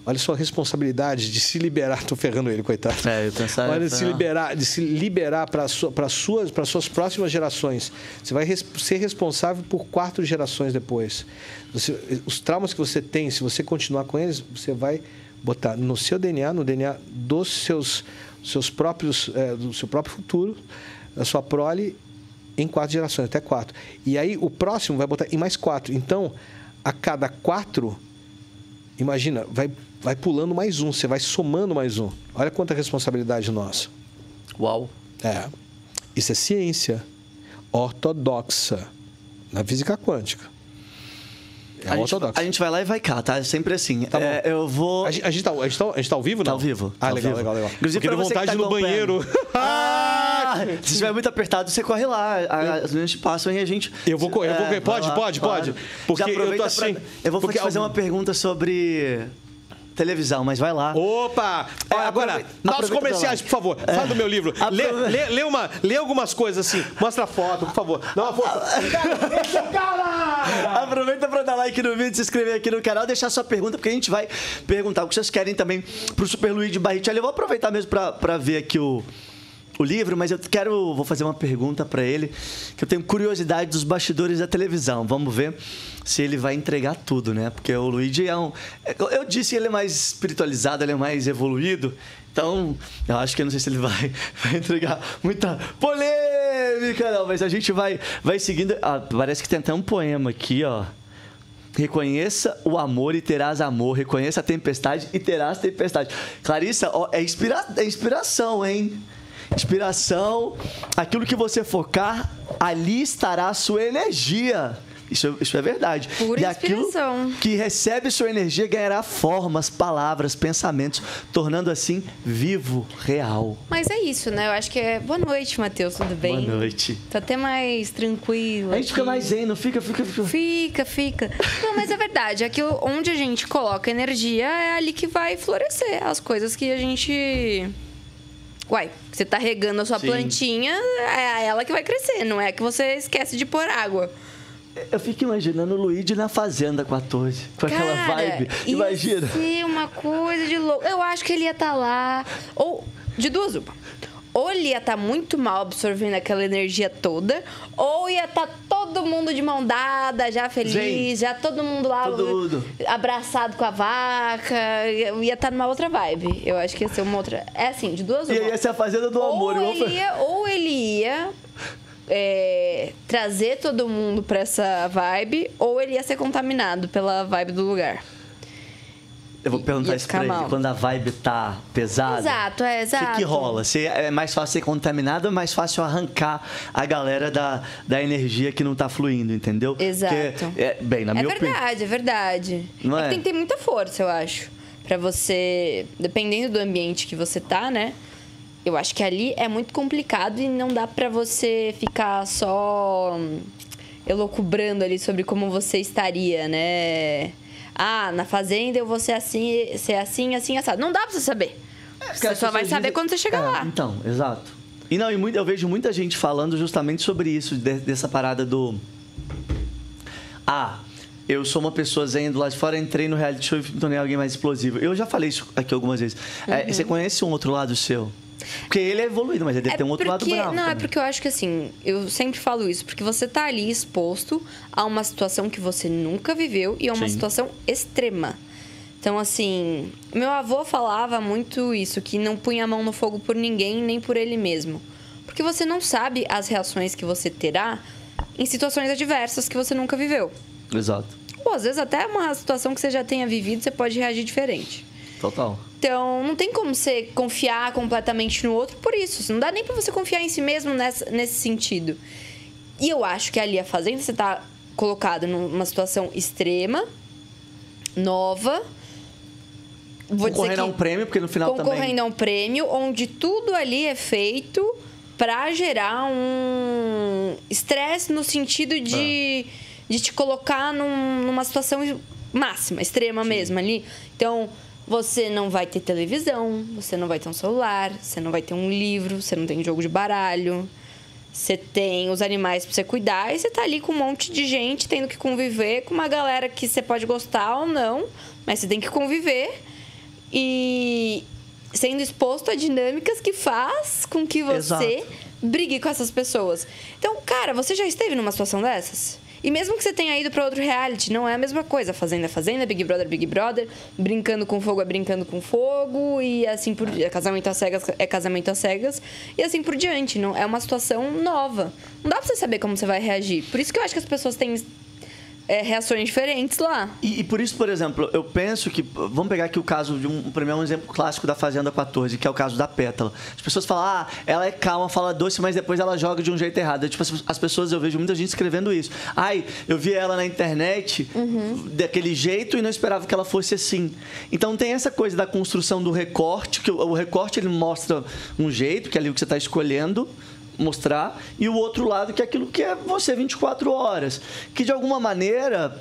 Olha só a responsabilidade de se liberar. [LAUGHS] Estou ferrando ele, coitado. É, eu pensava. Olha, de se liberar, de se liberar para suas, para suas próximas gerações. Você vai res- ser responsável por quatro gerações depois. Você- os traumas que você tem, se você continuar com eles, você vai botar no seu DNA, no DNA dos seus, seus próprios, eh, do seu próprio futuro, da sua prole, em quatro gerações, até quatro. E aí o próximo vai botar em mais quatro. Então, a cada quatro, imagina, vai, vai pulando mais um, você vai somando mais um. Olha quanta responsabilidade nossa. Uau. É. Isso é ciência ortodoxa na física quântica. É a, gente, ortodoxa. a gente vai lá e vai cá, tá? É sempre assim. Tá. É, eu vou. A gente, a gente tá, a gente tá- a gente tá ao vivo, não? Tá ao vivo. Ah, tá legal, vivo. legal, legal. Inclusive, Porque pra deu você que vontade tá no banheiro. [LAUGHS] Ah, se estiver muito apertado, você corre lá. As meninas te passam e a gente. Eu vou correr, eu vou correr. vai Pode, lá, pode, pode. Porque eu tô assim, pra- Eu vou porque te fazer uma pergunta sobre televisão, mas vai lá. Opa! É, agora, aprove- nossos comerciais, por favor. Fala do meu livro. Lê, Aprove- lê, lê uma, lê algumas coisas assim. Mostra a foto, por favor. Dá uma foto. [LAUGHS] Aproveita para dar like no vídeo, se inscrever aqui no canal, deixar sua pergunta, porque a gente vai perguntar o que vocês querem também pro Super Luigi Barrichelli. Eu vou aproveitar mesmo para pra ver aqui o, o livro, mas eu quero, vou fazer uma pergunta para ele, que eu tenho curiosidade dos bastidores da televisão. Vamos ver se ele vai entregar tudo, né? Porque o Luigi é um... Eu eu disse ele é mais espiritualizado, ele é mais evoluído, então eu acho que eu não sei se ele vai, [LAUGHS] vai entregar muita polêmica, não, mas a gente vai, vai seguindo... Ah, parece que tem até um poema aqui, ó. Reconheça o amor e terás amor. Reconheça a tempestade e terás tempestade. Clarissa, ó, é, inspira é inspiração, hein? Inspiração. Aquilo que você focar, ali estará a sua energia. Isso, isso é verdade. Pura e aquilo inspiração. que recebe sua energia ganhará formas, palavras, pensamentos, tornando assim vivo, real. Mas é isso, né? Eu acho que é. Boa noite, Matheus, tudo bem? Boa noite. Tá até mais tranquilo. A gente fica aqui. mais zen, não fica, fica, fica. Fica, fica. Não, mas é verdade. Aquilo onde a gente coloca energia é ali que vai florescer. As coisas que a gente. Uai, você tá regando a sua Sim. plantinha, é ela que vai crescer, não é que você esquece de pôr água. Eu fico imaginando o Luigi na Fazenda 14, com aquela Cara, vibe. Imagina. Ia ser uma coisa de louco. Eu acho que ele ia estar lá. Ou, de duas uma. Ou ele ia estar muito mal absorvendo aquela energia toda, ou ia estar todo mundo de mão dada, já feliz, Zen. já todo mundo lá Todo mundo. abraçado com a vaca. Ia estar numa outra vibe. Eu acho que ia ser uma outra. É assim, de duas E aí ia ser a Fazenda do Amor. Ou igual foi- ele ia, ou ele ia é, trazer todo mundo pra essa vibe, ou ele ia ser contaminado pela vibe do lugar. Eu vou perguntar isso pra ficar ele. mal. Quando a vibe tá pesada. Exato, é, O exato. que, que rola? Se é mais fácil ser contaminado ou é mais fácil arrancar a galera da, da energia que não tá fluindo, entendeu? Exato. Porque, é, bem, na é minha opinião. verdade, é verdade. É é? tem que ter muita força, eu acho. Pra você. Dependendo do ambiente que você tá, né? Eu acho que ali é muito complicado e não dá pra você ficar só elocubrando ali sobre como você estaria, né? Ah, na fazenda eu vou ser assim, ser assim, assim, assado. Não dá pra você saber. Porque Você só vai saber dizem- quando você chegar É, lá. Então, exato. E não, e muito- eu vejo muita gente falando justamente sobre isso, de- dessa parada do. Ah, eu sou uma pessoa zen do lado de fora, entrei no reality show e me tornei alguém mais explosivo. Eu já falei isso aqui algumas vezes. É, Uhum. você conhece um outro lado seu? Porque ele é evoluído, mas ele deve ter um outro lado porque- bravo. Não, é também. porque eu acho que assim, eu sempre falo isso, porque você tá ali exposto a uma situação que você nunca viveu e a uma Sim. situação extrema. Então, assim, meu avô falava muito isso, que não punha a mão no fogo por ninguém, nem por ele mesmo. Porque você não sabe as reações que você terá em situações adversas que você nunca viveu. Exato. Ou às vezes até uma situação que você já tenha vivido, você pode reagir diferente. Total. Então, não tem como você confiar completamente no outro por isso. Não dá nem pra você confiar em si mesmo nessa, nesse sentido. E eu acho que ali a Fazenda, você tá colocado numa situação extrema, nova. Vou Concorrendo a que- um prêmio, porque no final concorrendo também... a um prêmio, onde tudo ali é feito pra gerar um estresse no sentido de, de te colocar num- numa situação máxima, extrema mesmo ali. Então, você não vai ter televisão, você não vai ter um celular, você não vai ter um livro, você não tem jogo de baralho. Você tem os animais pra você cuidar e você tá ali com um monte de gente tendo que conviver com uma galera que você pode gostar ou não, mas você tem que conviver e sendo exposto a dinâmicas que faz com que você Exato. brigue com essas pessoas. Então, cara, você já esteve numa situação dessas? E mesmo que você tenha ido pra outro reality, não é a mesma coisa. Fazenda é fazenda, Big Brother Big Brother, brincando com fogo é brincando com fogo, e assim por diante. Casamento às cegas é casamento às cegas, e assim por diante. Não, é uma situação nova. Não dá pra você saber como você vai reagir. Por isso que eu acho que as pessoas têm é, reações diferentes lá. E, e por isso, por exemplo, eu penso que. Vamos pegar aqui o caso de um. Pra mim é um exemplo clássico da Fazenda 14, que é o caso da Pétala. As pessoas falam, ah, ela é calma, fala doce, mas depois ela joga de um jeito errado. Tipo, as, as pessoas, eu vejo muita gente escrevendo isso. Ai, eu vi ela na internet daquele jeito e não esperava que ela fosse assim. Então tem essa coisa da construção do recorte, que o, o recorte ele mostra um jeito, que é ali o que você está escolhendo mostrar, e o outro lado que é aquilo que é você 24 horas, que de alguma maneira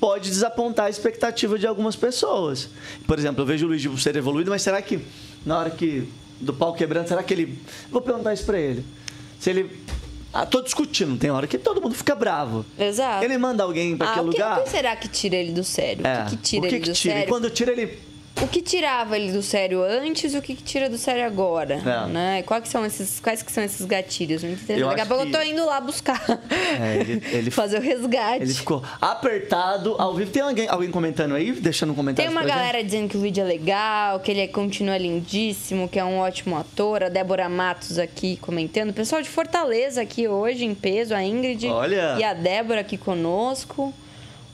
pode desapontar a expectativa de algumas pessoas. Por exemplo, eu vejo o Luiz ser evoluído, mas será que na hora que do pau quebrando, será que ele vou perguntar isso pra ele. Se ele ah, tô discutindo, tem hora que todo mundo fica bravo. Exato. Ele manda alguém pra ah, aquele lugar? o que será que tira ele do sério? É, O que, que tira o que ele que do tira? E sério? quando tira ele O que tirava ele do sério antes e o que, que tira do sério agora? É. Né? Quais, que são esses, quais que são esses gatilhos? Eu Daqui a pouco eu tô indo lá buscar. É, ele, ele, [LAUGHS] Fazer o resgate. ele ficou apertado ao vivo. Tem alguém, alguém comentando aí? Deixando um comentário Tem uma galera dizendo que o Luigi é legal, que ele é- continua lindíssimo, que é um ótimo ator. A Débora Matos aqui comentando. O pessoal de Fortaleza aqui hoje em peso, a Ingrid Olha. e a Débora aqui conosco.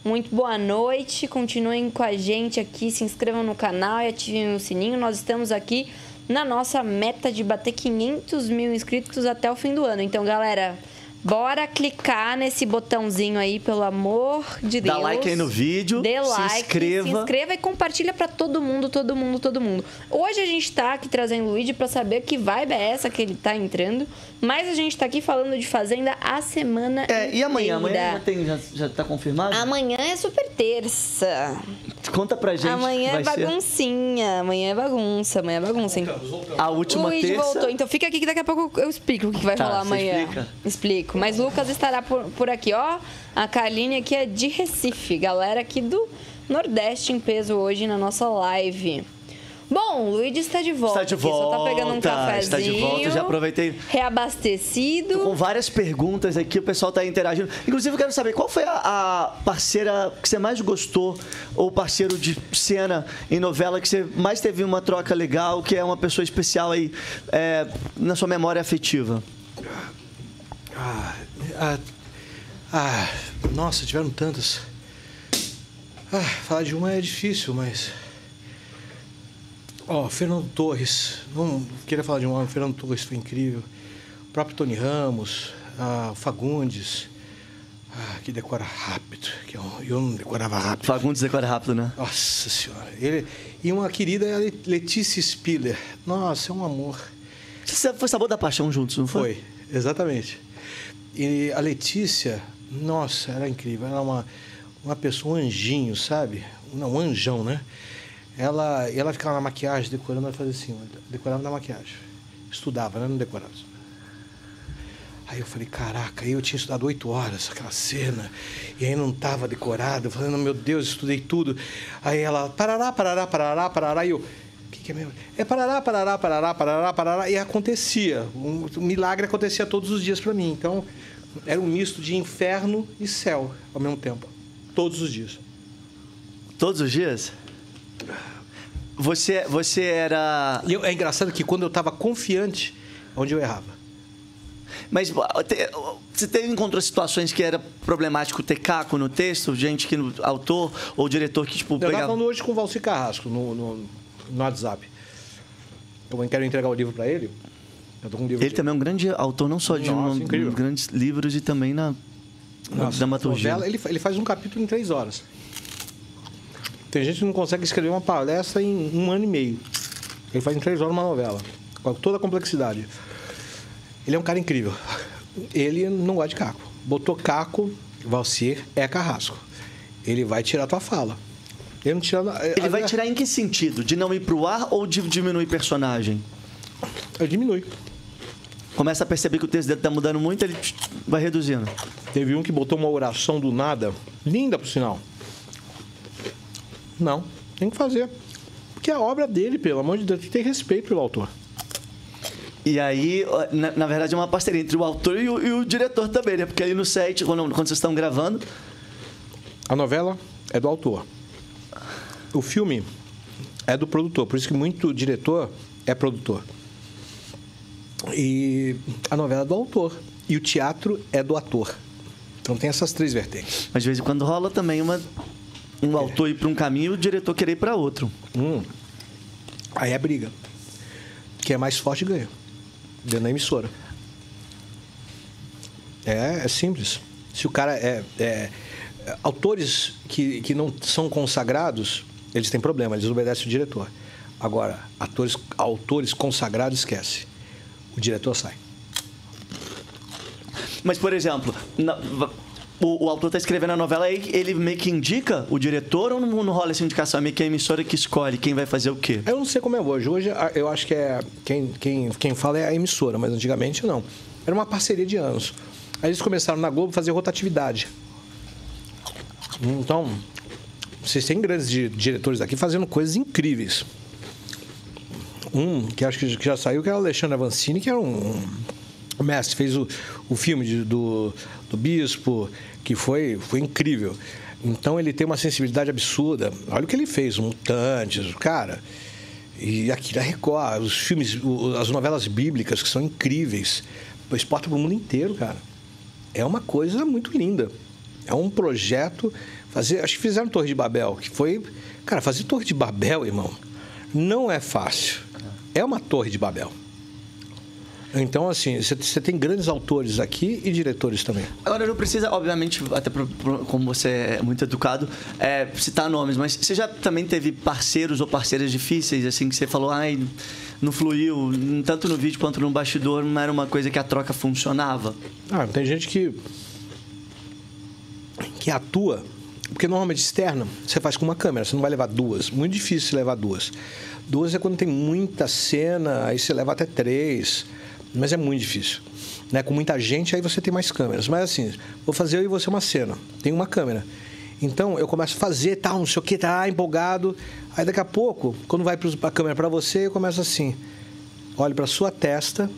Muito boa noite, continuem com a gente aqui, se inscrevam no canal e ativem o sininho. Nós estamos aqui na nossa meta de bater 500 mil inscritos até o fim do ano. Então, galera, bora clicar nesse botãozinho aí, pelo amor de Dá Deus. like aí no vídeo, Dê se like, inscreva. se inscreva e compartilha pra todo mundo, todo mundo, todo mundo. Hoje a gente tá aqui trazendo o Luigi pra saber que vibe é essa que ele tá entrando, mas a gente tá aqui falando de Fazenda a semana É, e amanhã? inteira. Amanhã já, tem, já, já tá confirmado? Amanhã é super terça. Conta pra gente. amanhã é vai ser baguncinha. Amanhã é bagunça. Amanhã é bagunça. hein? A última Luiz terça. voltou. Então fica aqui que daqui a pouco eu explico o que vai Tá, rolar amanhã. explica? Explico. Mas Lucas estará por, por aqui, ó. A Carline aqui é de Recife. Galera aqui do Nordeste em peso hoje na nossa live. Bom, o Luigi está de volta. Está de aqui, Só tá pegando um volta, cafezinho. está de volta, já aproveitei. Reabastecido. Com várias perguntas aqui, o pessoal tá interagindo. Inclusive, eu quero saber qual foi a, a parceira que você mais gostou, ou parceiro de cena em novela que você mais teve uma troca legal, que é uma pessoa especial aí é, na sua memória afetiva. Ah, ah, ah, nossa, tiveram tantas. Ah, falar de uma é difícil, mas. Ó, Fernando Torres. Não queria falar de um homem, Fernando Torres foi incrível. O próprio Tony Ramos, ah, Fagundes, ah, que decora rápido. Que eu, eu não decorava rápido. Fagundes decora rápido, né? Nossa senhora. Ele, e uma querida é a Le- Letícia Spiller. Nossa, é um amor. Você foi Sabor da Paixão juntos, não foi? Foi, exatamente. E a Letícia, nossa, era incrível. Ela era uma, uma pessoa, um anjinho, sabe? Não, um anjão, né? Ela, ela ficava na maquiagem, decorando, ela fazia assim, decorava na maquiagem. Estudava, né? Não decorava. Aí eu falei, caraca, aí eu tinha estudado oito horas, aquela cena, e aí não estava decorado. Falei, meu Deus, estudei tudo. Aí ela, parará, parará, parará, parará, e eu, o que, que é mesmo? É parará, parará, parará, parará, parará, e acontecia. Um, um milagre acontecia todos os dias para mim. Então, era um misto de inferno e céu ao mesmo tempo. Todos os dias. Todos os dias? Você, você era. Eu- é engraçado que quando eu estava confiante, onde eu errava. Mas você teve, encontrou situações que era problemático ter caco no texto? Gente que no autor ou diretor que, tipo, Eu estava pegava. falando hoje com o Valci Carrasco, no, no, no WhatsApp. Eu quero entregar o livro para ele. Eu Ele também é um grande autor, não só de Nossa, um- grandes livros e também na, na Nossa, dramaturgia. novela, ele, ele faz um capítulo em três horas. Tem gente que não consegue escrever uma palestra em um ano e meio. Ele faz em três horas uma novela, com toda a complexidade. Ele é um cara incrível. Ele não gosta de caco. Botou caco, Valcir é carrasco. Ele vai tirar tua fala. Ele não tira. Ele vai tirar em que sentido? De não ir pro ar ou de diminuir personagem? Ele diminui. Começa a perceber que o texto dele tá mudando muito, ele vai reduzindo. Teve um que botou uma oração do nada, linda por sinal. Não, tem que fazer. Porque é a obra dele, pelo amor de Deus, tem que ter respeito pelo autor. E aí, na, na verdade, é uma parceria entre o autor e o, e o diretor também, né? Porque ali no set, quando, quando vocês estão gravando, A novela é do autor. O filme é do produtor, por isso que muito diretor é produtor. E a novela é do autor. E o teatro é do ator. Então tem essas três vertentes. Mas de vez em quando rola também uma, um autor ir para um caminho e o diretor querer ir para outro. Hum. Aí é briga. Quem é mais forte ganha. Dentro da emissora. É, é simples. Se o cara é. é- autores que, que não são consagrados, eles têm problema, eles obedecem o diretor. Agora, atores, autores consagrados, esquece. O diretor sai. Mas, por exemplo, na- o, o autor está escrevendo a novela, aí ele meio que indica o diretor ou não, não rola essa indicação? É meio que a emissora que escolhe quem vai fazer o quê? Eu não sei como é hoje. Hoje eu acho que é. Quem, quem, quem fala é a emissora, mas antigamente não. Era uma parceria de anos. Aí eles começaram na Globo a fazer rotatividade. Então, vocês têm grandes di- diretores aqui fazendo coisas incríveis. Um, que acho que já saiu, que é o Alexandre Avancini, que era um, mestre, fez o, o filme de- do, do Bispo, que foi, foi incrível. Então ele tem uma sensibilidade absurda. Olha o que ele fez, Mutantes, cara. E aqui da Record, os filmes, as novelas bíblicas que são incríveis. Exporta para o mundo inteiro, cara. É uma coisa muito linda. É um projeto. Fazer, acho que fizeram Torre de Babel, que foi. Cara, fazer Torre de Babel, irmão, não é fácil. É uma Torre de Babel. Então, assim, você- tem grandes autores aqui e diretores também. Agora, não precisa, obviamente, até pro- pro- como você é muito educado, é, citar nomes, mas você já também teve parceiros ou parceiras difíceis, assim, que você falou, ai, não fluiu, tanto no vídeo quanto no bastidor, não era uma coisa que a troca funcionava? Ah, tem gente que que atua, porque normalmente externa você faz com uma câmera, você não vai levar duas. Muito difícil levar duas. Duas é quando tem muita cena, aí você leva até três, mas é muito difícil. Né? Com muita gente, aí você tem mais câmeras. Mas assim, vou fazer eu e você uma cena, tem uma câmera. Então eu começo a fazer, tal, não sei o que, tá empolgado. Aí daqui a pouco, quando vai a câmera para você, eu começo assim: olho para sua testa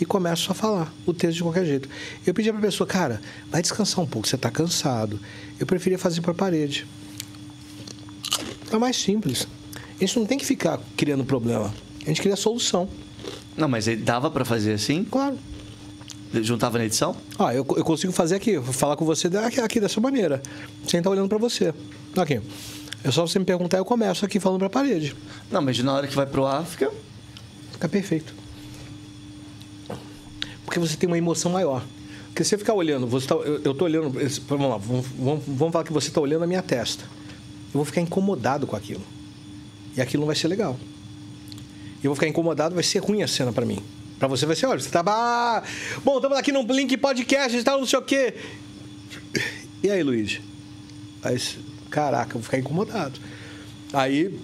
e começo a falar o texto de qualquer jeito. Eu pedi para a pessoa, cara, vai descansar um pouco, você está cansado. Eu preferia fazer para a parede. É mais simples. A gente não tem que ficar criando problema. A gente cria solução. Não, mas dava pra fazer assim? Claro. Juntava na edição? Ah, eu, eu consigo fazer aqui, falar com você aqui, aqui dessa maneira, sem estar olhando para você. Aqui. É só você me perguntar, eu começo aqui falando para a parede. Não, mas na hora que vai pro ar, fica. Fica perfeito. Porque você tem uma emoção maior. Porque você ficar olhando, você tá, eu, tô olhando. Vamos lá, vamos, vamos, falar que você está olhando a minha testa. Eu vou ficar incomodado com aquilo. E aquilo não vai ser legal. Eu vou ficar incomodado, vai ser ruim a cena para mim. Para você vai ser, olha, você tá. Ah, bom, estamos aqui no Link Podcast e tal, não sei o quê. E aí, Luiz? Aí, caraca, eu vou ficar incomodado. Aí,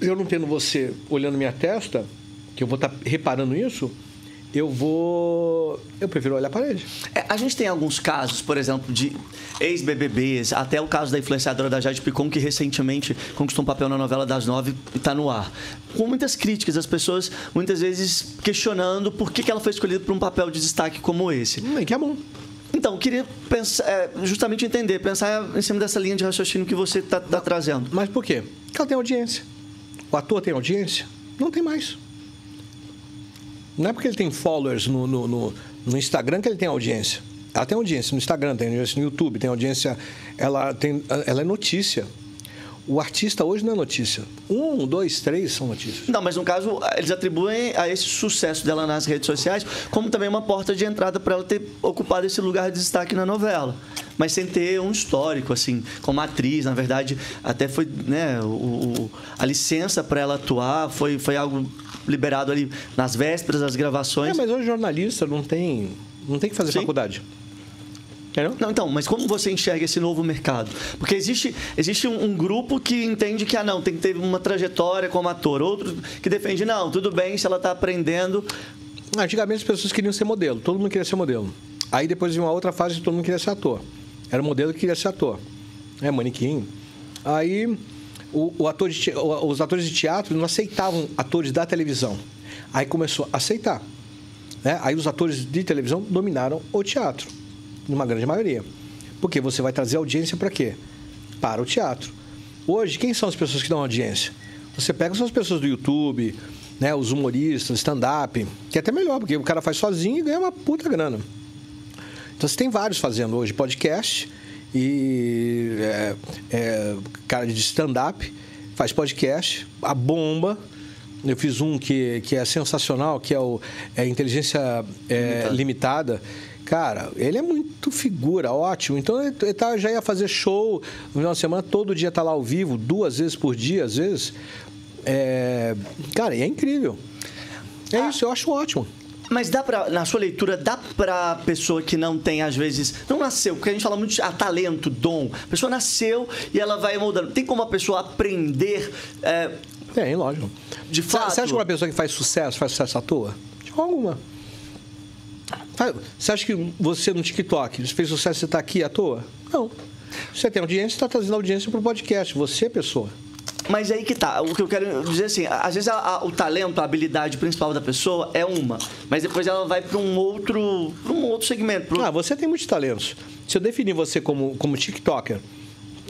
eu não tendo você olhando minha testa, que eu vou estar reparando isso, eu vou. Eu prefiro olhar a parede. É, a gente tem alguns casos, por exemplo, de ex-BBBs, até o caso da influenciadora da Jade Picon, que recentemente conquistou um papel na novela das nove e está no ar. Com muitas críticas, as pessoas muitas vezes questionando por que, que ela foi escolhida para um papel de destaque como esse. Hum, que é bom. Então, eu queria pensar, é, justamente entender, pensar em cima dessa linha de raciocínio que você está trazendo. Mas por quê? Porque ela tem audiência. O ator tem audiência? Não tem mais. Não é porque ele tem followers no, no, no, no Instagram que ele tem audiência. Ela tem audiência no Instagram, tem audiência no YouTube, tem audiência. Ela, tem, ela é notícia. O artista hoje não é notícia. Um, dois, três são notícias. Não, mas no caso, eles atribuem a esse sucesso dela nas redes sociais como também uma porta de entrada para ela ter ocupado esse lugar de destaque na novela. Mas sem ter um histórico, assim, como atriz, na verdade, até foi, né, o, a licença para ela atuar foi, foi algo liberado ali nas vésperas das gravações. É, mas hoje jornalista não tem, não tem que fazer faculdade. Entendeu? Não, então, mas como você enxerga esse novo mercado? Porque existe, existe um, um grupo que entende que, ah, não, tem que ter uma trajetória como ator. Outro que defende, não, tudo bem se ela está aprendendo. Antigamente as pessoas queriam ser modelo, todo mundo queria ser modelo. Aí depois de uma outra fase todo mundo queria ser ator. Era o modelo que queria ser ator. É, manequim. Aí o, o ator de os atores de teatro não aceitavam atores da televisão. Aí começou a aceitar. né? Aí os atores de televisão dominaram o teatro, numa grande maioria. Porque você vai trazer audiência para quê? Para o teatro. Hoje, quem são as pessoas que dão audiência? Você pega são as pessoas do YouTube, né, os humoristas, stand-up, que é até melhor, porque o cara faz sozinho e ganha uma puta grana. Então você tem vários fazendo hoje podcast e é, é, cara de stand-up faz podcast, a bomba. Eu fiz um que, que é sensacional, que é o é Inteligência é, limitada. Cara, ele é muito figura, ótimo. Então ele ele tá, já ia fazer show no final de semana, todo dia tá lá ao vivo, duas vezes por dia, às vezes. É, cara, e é incrível. É isso, eu acho ótimo. Mas dá pra, na sua leitura, dá pra pessoa que não tem, às vezes, não nasceu, porque a gente fala muito de ah, talento, dom. A pessoa nasceu e ela vai moldando. Tem como a pessoa aprender. É, Tem, lógico. De fato. Você acha que uma pessoa que faz sucesso, faz sucesso à toa? De forma alguma. Você acha que você no TikTok fez sucesso você está aqui à toa? Não. Você tem audiência, está trazendo audiência para o podcast. Você, pessoa. Mas aí que tá. O que eu quero dizer assim, às vezes a- a- o talento, a habilidade principal da pessoa é uma, mas depois ela vai para um outro, pra um outro segmento. um- Ah, você tem muitos talentos. Se eu definir você como, como TikToker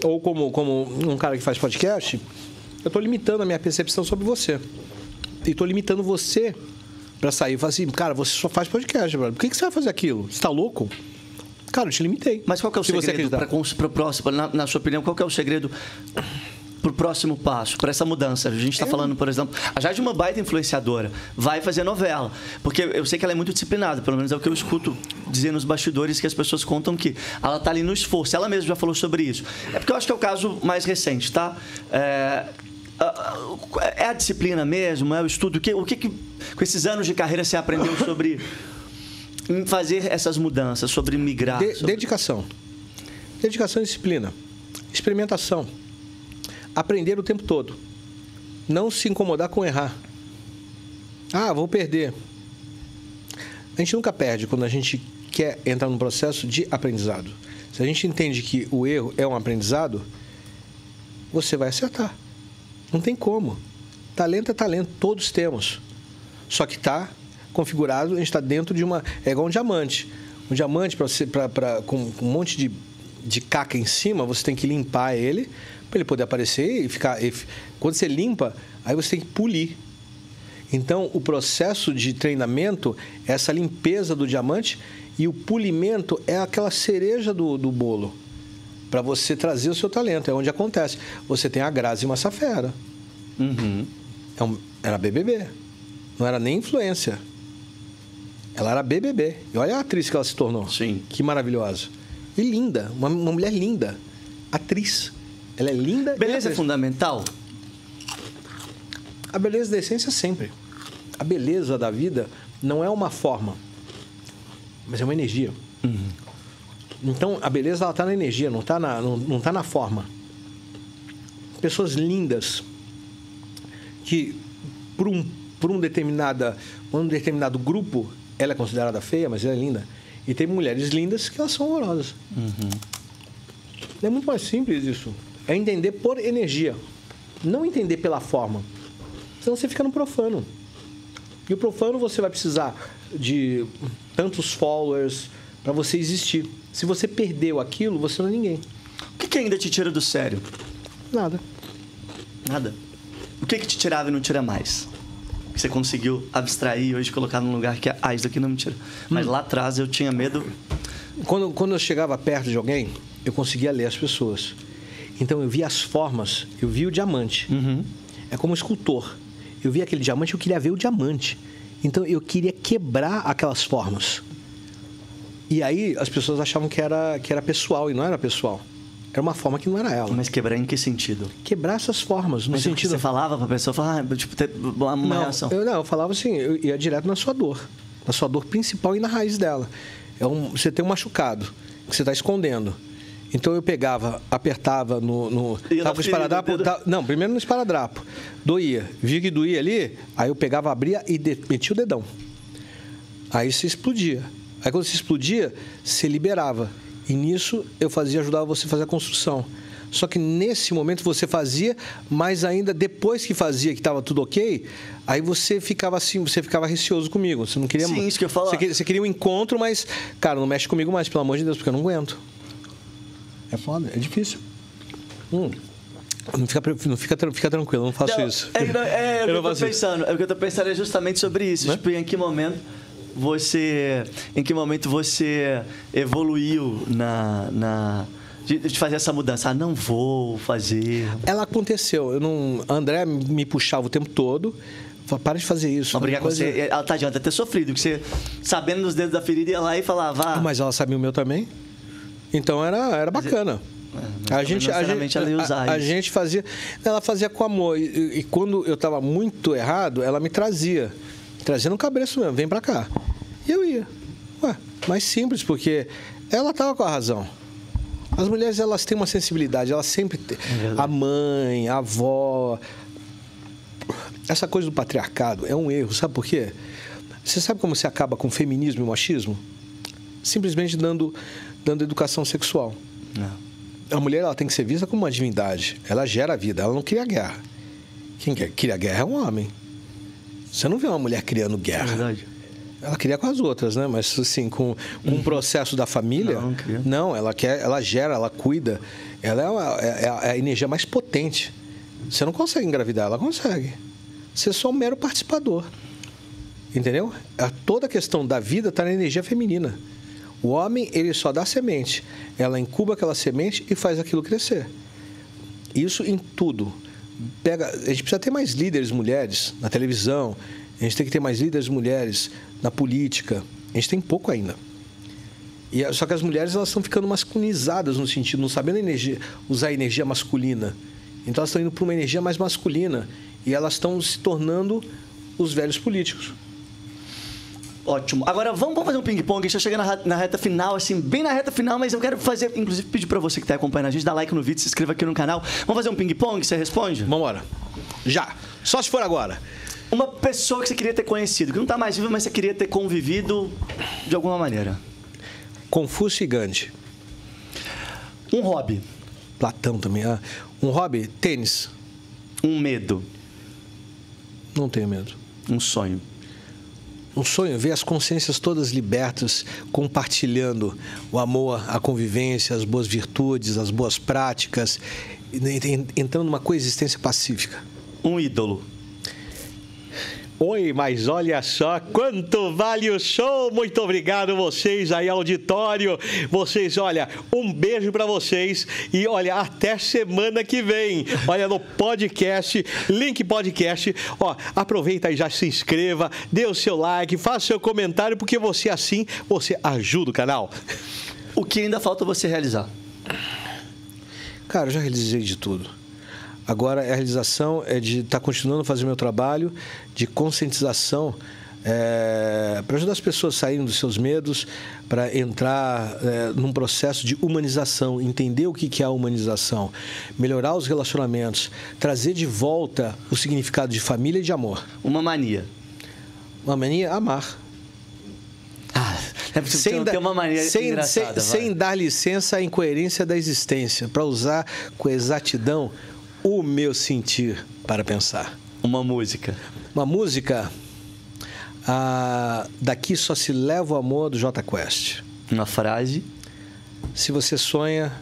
ou como, como um cara que faz podcast, eu estou limitando a minha percepção sobre você. E estou limitando você para sair e falar assim, cara, você só faz podcast, brother. Por que, que você vai fazer aquilo? Você está louco? Cara, eu te limitei. Mas qual que é o Se você segredo para o próximo, na, na sua opinião, qual que é o segredo para o próximo passo, para essa mudança? A gente está falando, por exemplo, a Jade é uma baita influenciadora, vai fazer novela, porque eu sei que ela é muito disciplinada, pelo menos é o que eu escuto dizer nos bastidores que as pessoas contam que ela está ali no esforço, ela mesma já falou sobre isso. É porque eu acho que é o caso mais recente, tá? É, a- a- é a disciplina mesmo, é o estudo, o que, o que, que com esses anos de carreira você aprendeu sobre em fazer essas mudanças, sobre migrar? De- sobre- Dedicação. Dedicação e disciplina. Experimentação. Aprender o tempo todo. Não se incomodar com errar. Ah, vou perder. A gente nunca perde quando a gente quer entrar num processo de aprendizado. Se a gente entende que o erro é um aprendizado, você vai acertar. Não tem como. Talento é talento, todos temos. Só que está configurado, a gente está dentro de uma. É igual um diamante. Um diamante, pra pra, pra- com, com um monte de, de caca em cima, você tem que limpar ele para ele poder aparecer e ficar. e quando você limpa, aí você tem que polir. Então, o processo de treinamento é essa limpeza do diamante e o polimento é aquela cereja do, do bolo para você trazer o seu talento. É onde acontece. Você tem a Grazi Massafera. É um- era BBB. Não era nem influência. Ela era BBB. E olha a atriz que ela se tornou. Sim. Que maravilhosa. E linda. Uma, uma mulher linda. Atriz. Ela é linda. e Beleza é fundamental? A beleza da essência sempre. A beleza da vida não é uma forma, mas é uma energia. Então, a beleza ela tá na energia, não está na, não, não tá na forma. Pessoas lindas que por um, por um, determinada, um determinado grupo ela é considerada feia, mas ela é linda. E tem mulheres lindas que elas são horrorosas. É muito mais simples isso. É entender por energia, não entender pela forma. Senão você fica no profano. E o profano você vai precisar de tantos followers para você existir. Se você perdeu aquilo, você não é ninguém. O que, que ainda te tira do sério? Nada. Nada. O que, que te tirava e não tira mais? Que você conseguiu abstrair e hoje colocar num lugar que ah, isso daqui não me tira. Mas lá atrás eu tinha medo. Quando, quando eu chegava perto de alguém, eu conseguia ler as pessoas. Então eu via as formas, eu via o diamante. É como um escultor. Eu via aquele diamante, eu queria ver o diamante. Então eu queria quebrar aquelas formas. E aí as pessoas achavam que era, que era pessoal e não era pessoal. Era uma forma que não era ela. Mas quebrar em que sentido? Quebrar essas formas, no Mas sentido. Você falava pra pessoa, falava, tipo, ter uma não, reação. Eu, não, eu falava assim, eu ia direto na sua dor. Na sua dor principal e na raiz dela. É um, você tem um machucado que você está escondendo. Então eu pegava, apertava no. no tava com o esparadrapo. não, primeiro no esparadrapo. Doía. Via que doía ali, aí eu pegava, abria e de- metia o dedão. Aí se explodia. Aí quando se explodia, se liberava. E nisso eu fazia, ajudava você a fazer a construção. Só que nesse momento você fazia, mas ainda depois que fazia, que estava tudo ok, aí você ficava assim, você ficava receoso comigo. Você não queria. Sim, isso que eu falar. Você queria, você queria um encontro, mas, cara, não mexe comigo mais, pelo amor de Deus, porque eu não aguento. É foda, é difícil. Hum. Não fica, não fica, fica tranquilo, eu não faço Não, isso. É, não, é, é o que Eu eu tô pensando. É o que eu tô pensando é justamente sobre isso. Tipo, em que momento você. Em que momento você evoluiu na. na de, de fazer essa mudança. Ah, não vou fazer. Ela aconteceu. Eu não, a André me puxava o tempo todo. Falava, para de fazer isso. Não brigar com Coisa- você. Ela tá adianta ter sofrido, que você, sabendo dos dedos da ferida, ia lá e falava. Ah, Mas ela sabia o meu também. Então era, era bacana. mas A gente, a, gente, a, a gente fazia. Ela fazia com amor. E, e- quando eu estava muito errado, ela me trazia. Trazia no cabreço mesmo, vem pra cá. E eu ia. Ué, mais simples, porque ela estava com a razão. As mulheres, elas têm uma sensibilidade, elas sempre têm. a mãe, a avó. Essa coisa do patriarcado é um erro, sabe por quê? Você sabe como se acaba com feminismo e machismo? Simplesmente dando, dando educação sexual. A mulher ela tem que ser vista como uma divindade. Ela gera a vida, ela não cria guerra. Quem cria guerra é um homem. Você não vê uma mulher criando guerra. verdade. Ela cria com as outras, né? Mas assim, com, com um processo da família. Não, não não, ela quer, ela gera, ela cuida. Ela é, uma- é- é a energia mais potente. Você não consegue engravidar, ela consegue. Você é só um mero participador. Entendeu? A- Toda a questão da vida está na energia feminina. O homem, ele só dá semente. Ela incuba aquela semente e faz aquilo crescer. Isso em tudo. Pega, a gente precisa ter mais líderes mulheres na televisão. A gente tem que ter mais líderes mulheres na política. A gente tem pouco ainda. E, só que as mulheres elas estão ficando masculinizadas no sentido, não sabendo energia, usar a energia masculina. Então elas estão indo para uma energia mais masculina e elas estão se tornando os velhos políticos. Ótimo. Agora vamos, vamos fazer um ping-pong. Tá chegando na, na reta final, assim, bem na reta final, mas eu quero fazer, inclusive, pedir pra você que tá acompanhando a gente, dar like no vídeo, se inscreva aqui no canal. Vamos fazer um ping-pong? Você responde? Vamos embora. Já. Só se for agora. Uma pessoa que você queria ter conhecido, que não tá mais viva, mas você queria ter convivido de alguma maneira. Confúcio e Gandhi. Um hobby. Platão também. ah. Um hobby? Tênis. Um medo. Não tenho medo. Um sonho. Um sonho, ver as consciências todas libertas, compartilhando o amor, a convivência, as boas virtudes, as boas práticas, e- entrando numa coexistência pacífica. Um ídolo. Oi, mas olha só quanto vale o show! Muito obrigado vocês aí, auditório. Vocês, olha, um beijo pra vocês e olha, até semana que vem. Olha no podcast, link podcast. Ó, aproveita e já se inscreva, dê o seu like, faça o seu comentário, porque você assim, você ajuda o canal. O que ainda falta você realizar? Cara, eu já realizei de tudo. Agora, a realização é de estar continuando a fazer meu trabalho de conscientização para ajudar as pessoas a saírem dos seus medos, para entrar é, num processo de humanização, entender o que que é a humanização, melhorar os relacionamentos, trazer de volta o significado de família e de amor. Uma mania. Uma mania? Amar. É você não dar- tem uma mania sem, sem, sem dar licença à incoerência da existência, para usar com exatidão o meu sentir para pensar. Uma música. Uma música. ah, daqui só se leva o amor do J Quest. Uma frase. Se você sonha,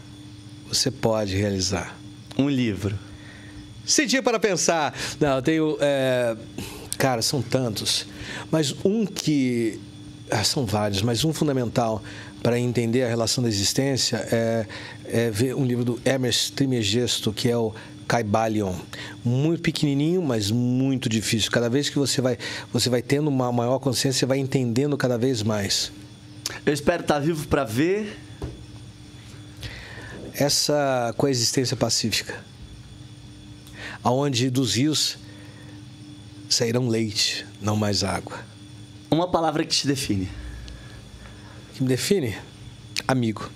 você pode realizar. Um livro. Sentir para pensar. Não, eu tenho. é, Cara, são tantos. Mas um que ah, são vários, mas um fundamental para entender a relação da existência é, é ver um livro do Hermes Trismegisto, que é o Caibalion. Muito pequenininho, mas muito difícil. Cada vez que você vai, você vai tendo uma maior consciência, você vai entendendo cada vez mais. Eu espero estar vivo para ver essa coexistência pacífica, aonde dos rios sairão leite, não mais água. Uma palavra que te define. Que me define? Amigo.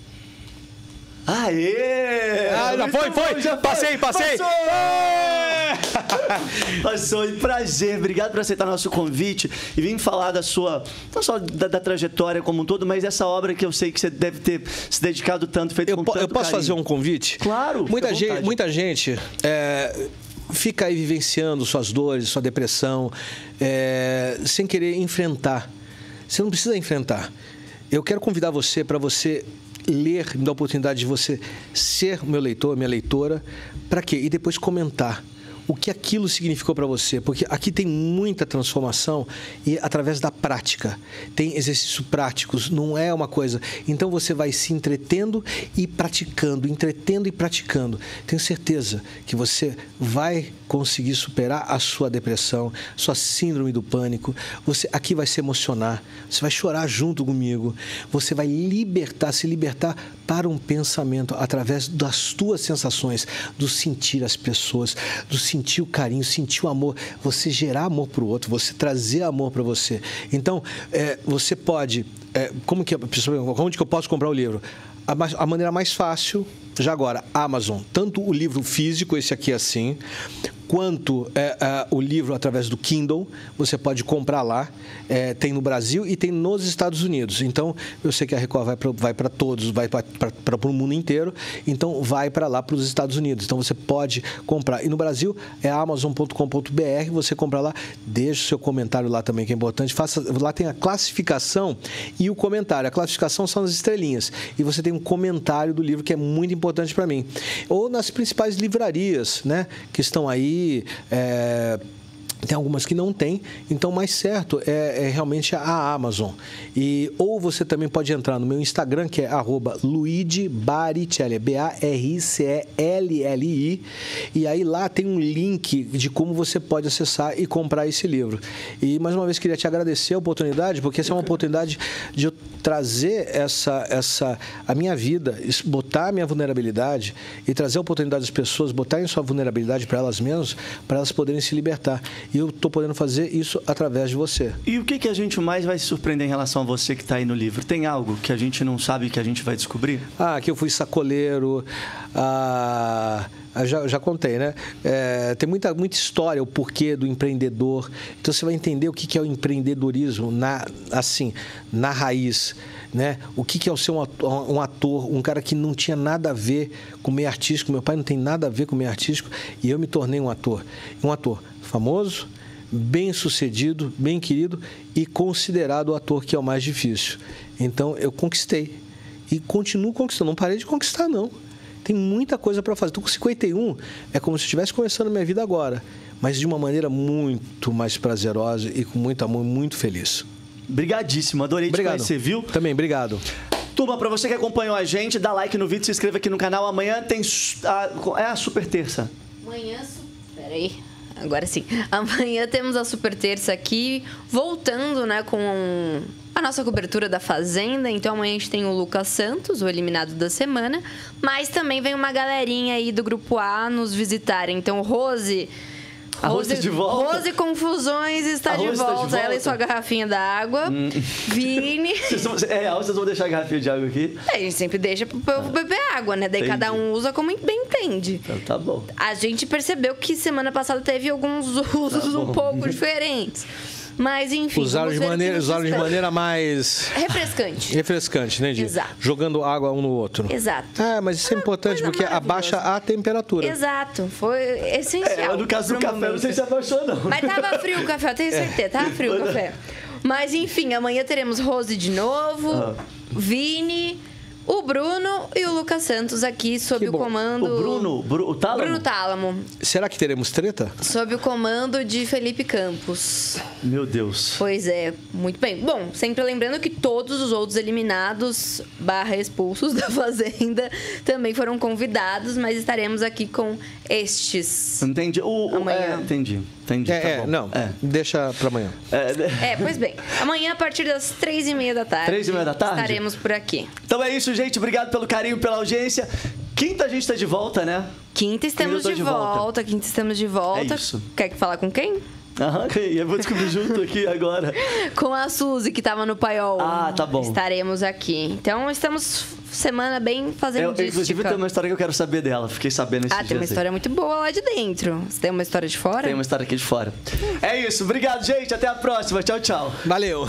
Aê! Ah, já foi, foi! Já passei, passei! Passou! [LAUGHS] Passou, e prazer. Obrigado por aceitar nosso convite e vir falar da sua, não só da, da, trajetória como um todo, mas dessa obra que eu sei que você deve ter se dedicado tanto, feito eu, com tanto Eu posso carinho. fazer um convite? Claro. Muita gente, muita gente é, fica aí vivenciando suas dores, sua depressão, é, sem querer enfrentar. Você não precisa enfrentar. Eu quero convidar você para você ler, me dar a oportunidade de você ser meu leitor, minha leitora, para quê? E depois comentar o que aquilo significou para você, porque aqui tem muita transformação e através da prática. Tem exercícios práticos, não é uma coisa. Então você vai se entretendo e praticando, entretendo e praticando. Tenho certeza que você vai conseguir superar a sua depressão, sua síndrome do pânico. Você aqui vai se emocionar, você vai chorar junto comigo. Você vai libertar, se libertar para um pensamento através das tuas sensações, do sentir as pessoas, do sentir o carinho, sentir o amor, você gerar amor para o outro, você trazer amor para você. Então, é, você pode, é, como que onde que eu posso comprar o livro? A, a maneira mais fácil, já agora, Amazon, tanto o livro físico, esse aqui assim, quanto é, é, o livro através do Kindle, você pode comprar lá. É, tem no Brasil e tem nos Estados Unidos. Então, eu sei que a Record vai para todos, vai para o mundo inteiro. Então, vai para lá, para os Estados Unidos. Então, você pode comprar. E no Brasil é amazon.com.br. Você compra lá, deixa o seu comentário lá também, que é importante. Faça, lá tem a classificação e o comentário. A classificação são as estrelinhas. E você tem um comentário do livro que é muito importante para mim. Ou nas principais livrarias, né? Que estão aí. É, tem algumas que não tem, então mais certo é, é, realmente a Amazon. E, ou você também pode entrar no meu Instagram, que é arroba Luigi Baricelli, e aí lá tem um link de como você pode acessar e comprar esse livro. E mais uma vez queria te agradecer a oportunidade, porque essa é uma oportunidade de eu trazer essa, essa a minha vida, botar a minha vulnerabilidade e trazer a oportunidade das pessoas botarem sua vulnerabilidade para elas mesmas, para elas poderem se libertar. E eu estou podendo fazer isso através de você. E o que, que a gente mais vai se surpreender em relação a você que está aí no livro? Tem algo que a gente não sabe que a gente vai descobrir? Ah, que eu fui sacoleiro. Ah, já, já contei, né? É, tem muita, muita história, o porquê do empreendedor. Então você vai entender o que, que é o empreendedorismo na, assim, na raiz. Né? O que, que é o ser um ator, um cara que não tinha nada a ver com o meio artístico. Meu pai não tem nada a ver com o meio artístico e eu me tornei um ator. Um ator famoso, bem sucedido, bem querido e considerado o ator que é o mais difícil. Então eu conquistei e continuo conquistando. Não parei de conquistar, não. Tem muita coisa para fazer. Estou com 51, é como se eu estivesse começando a minha vida agora, mas de uma maneira muito mais prazerosa e com muito amor, muito feliz. Obrigadíssimo, adorei obrigado. te conhecer, viu? Também, obrigado. Turma, para você que acompanhou a gente, dá like no vídeo, se inscreva aqui no canal. Amanhã tem a, é a super terça. Amanhã, peraí. Agora sim. Amanhã temos a super terça aqui, voltando, né, com a nossa cobertura da Fazenda. Então amanhã a gente tem o Lucas Santos, o eliminado da semana. Mas também vem uma galerinha aí do grupo A nos visitar. Então, Rose. A Rose, de volta. Rose Confusões está de volta. de volta. Ela e sua garrafinha d'água. Hum. Vini. [LAUGHS] Vocês, é, vocês vão deixar a garrafinha de água aqui? É, a gente sempre deixa pro povo beber água, né? Daí Entendi. cada um usa como bem entende. Então tá bom. A gente percebeu que semana passada teve alguns usos tá um pouco diferentes. [LAUGHS] Mas, enfim. Usaram, de maneira, usaram de maneira mais. Refrescante. Refrescante, né, Di? Exato. Jogando água um no outro. Exato. Ah, mas isso é importante porque abaixa a temperatura. Exato. Foi essencial. É, no caso do café, não sei se abaixou, não. Mas tava frio o café, eu tenho certeza. Tava frio o [LAUGHS] café. Mas, enfim, amanhã teremos Rose de novo, ah. Vini. O Bruno e o Lucas Santos aqui sob o comando. O Bruno, Bru- o Tálamo? Bruno Tálamo. Será que teremos treta? Sob o comando de Felipe Campos. Meu Deus. Pois é, muito bem. Bom, sempre lembrando que todos os outros eliminados barra expulsos [LAUGHS] da Fazenda também foram convidados, mas estaremos aqui com estes. Entendi. O, o- Amanhã. é, entendi. Entendi. É, tá é, bom. não. Deixa pra amanhã. É, É, pois bem. Amanhã, a partir das três e meia da tarde. Três e meia da tarde? Estaremos por aqui. Então é isso, gente. Obrigado pelo carinho, pela audiência. Quinta a gente tá de volta, né? Quinta estamos Quinta de, de volta. volta. Quinta estamos de volta. É isso. Quer que falar com quem? Aham, e eu vou descobrir junto aqui agora. [LAUGHS] Com a Suzy, que estava no paiol. Ah, tá bom. Estaremos aqui. Então, estamos semana bem fazendo Eu, inclusive, tem uma história que eu quero saber dela. Fiquei sabendo esses Ah, tem uma dias aí. história muito boa lá de dentro. Você tem uma história de fora? Tem uma história aqui de fora. É isso. Obrigado, gente. Até a próxima. Tchau, tchau. Valeu.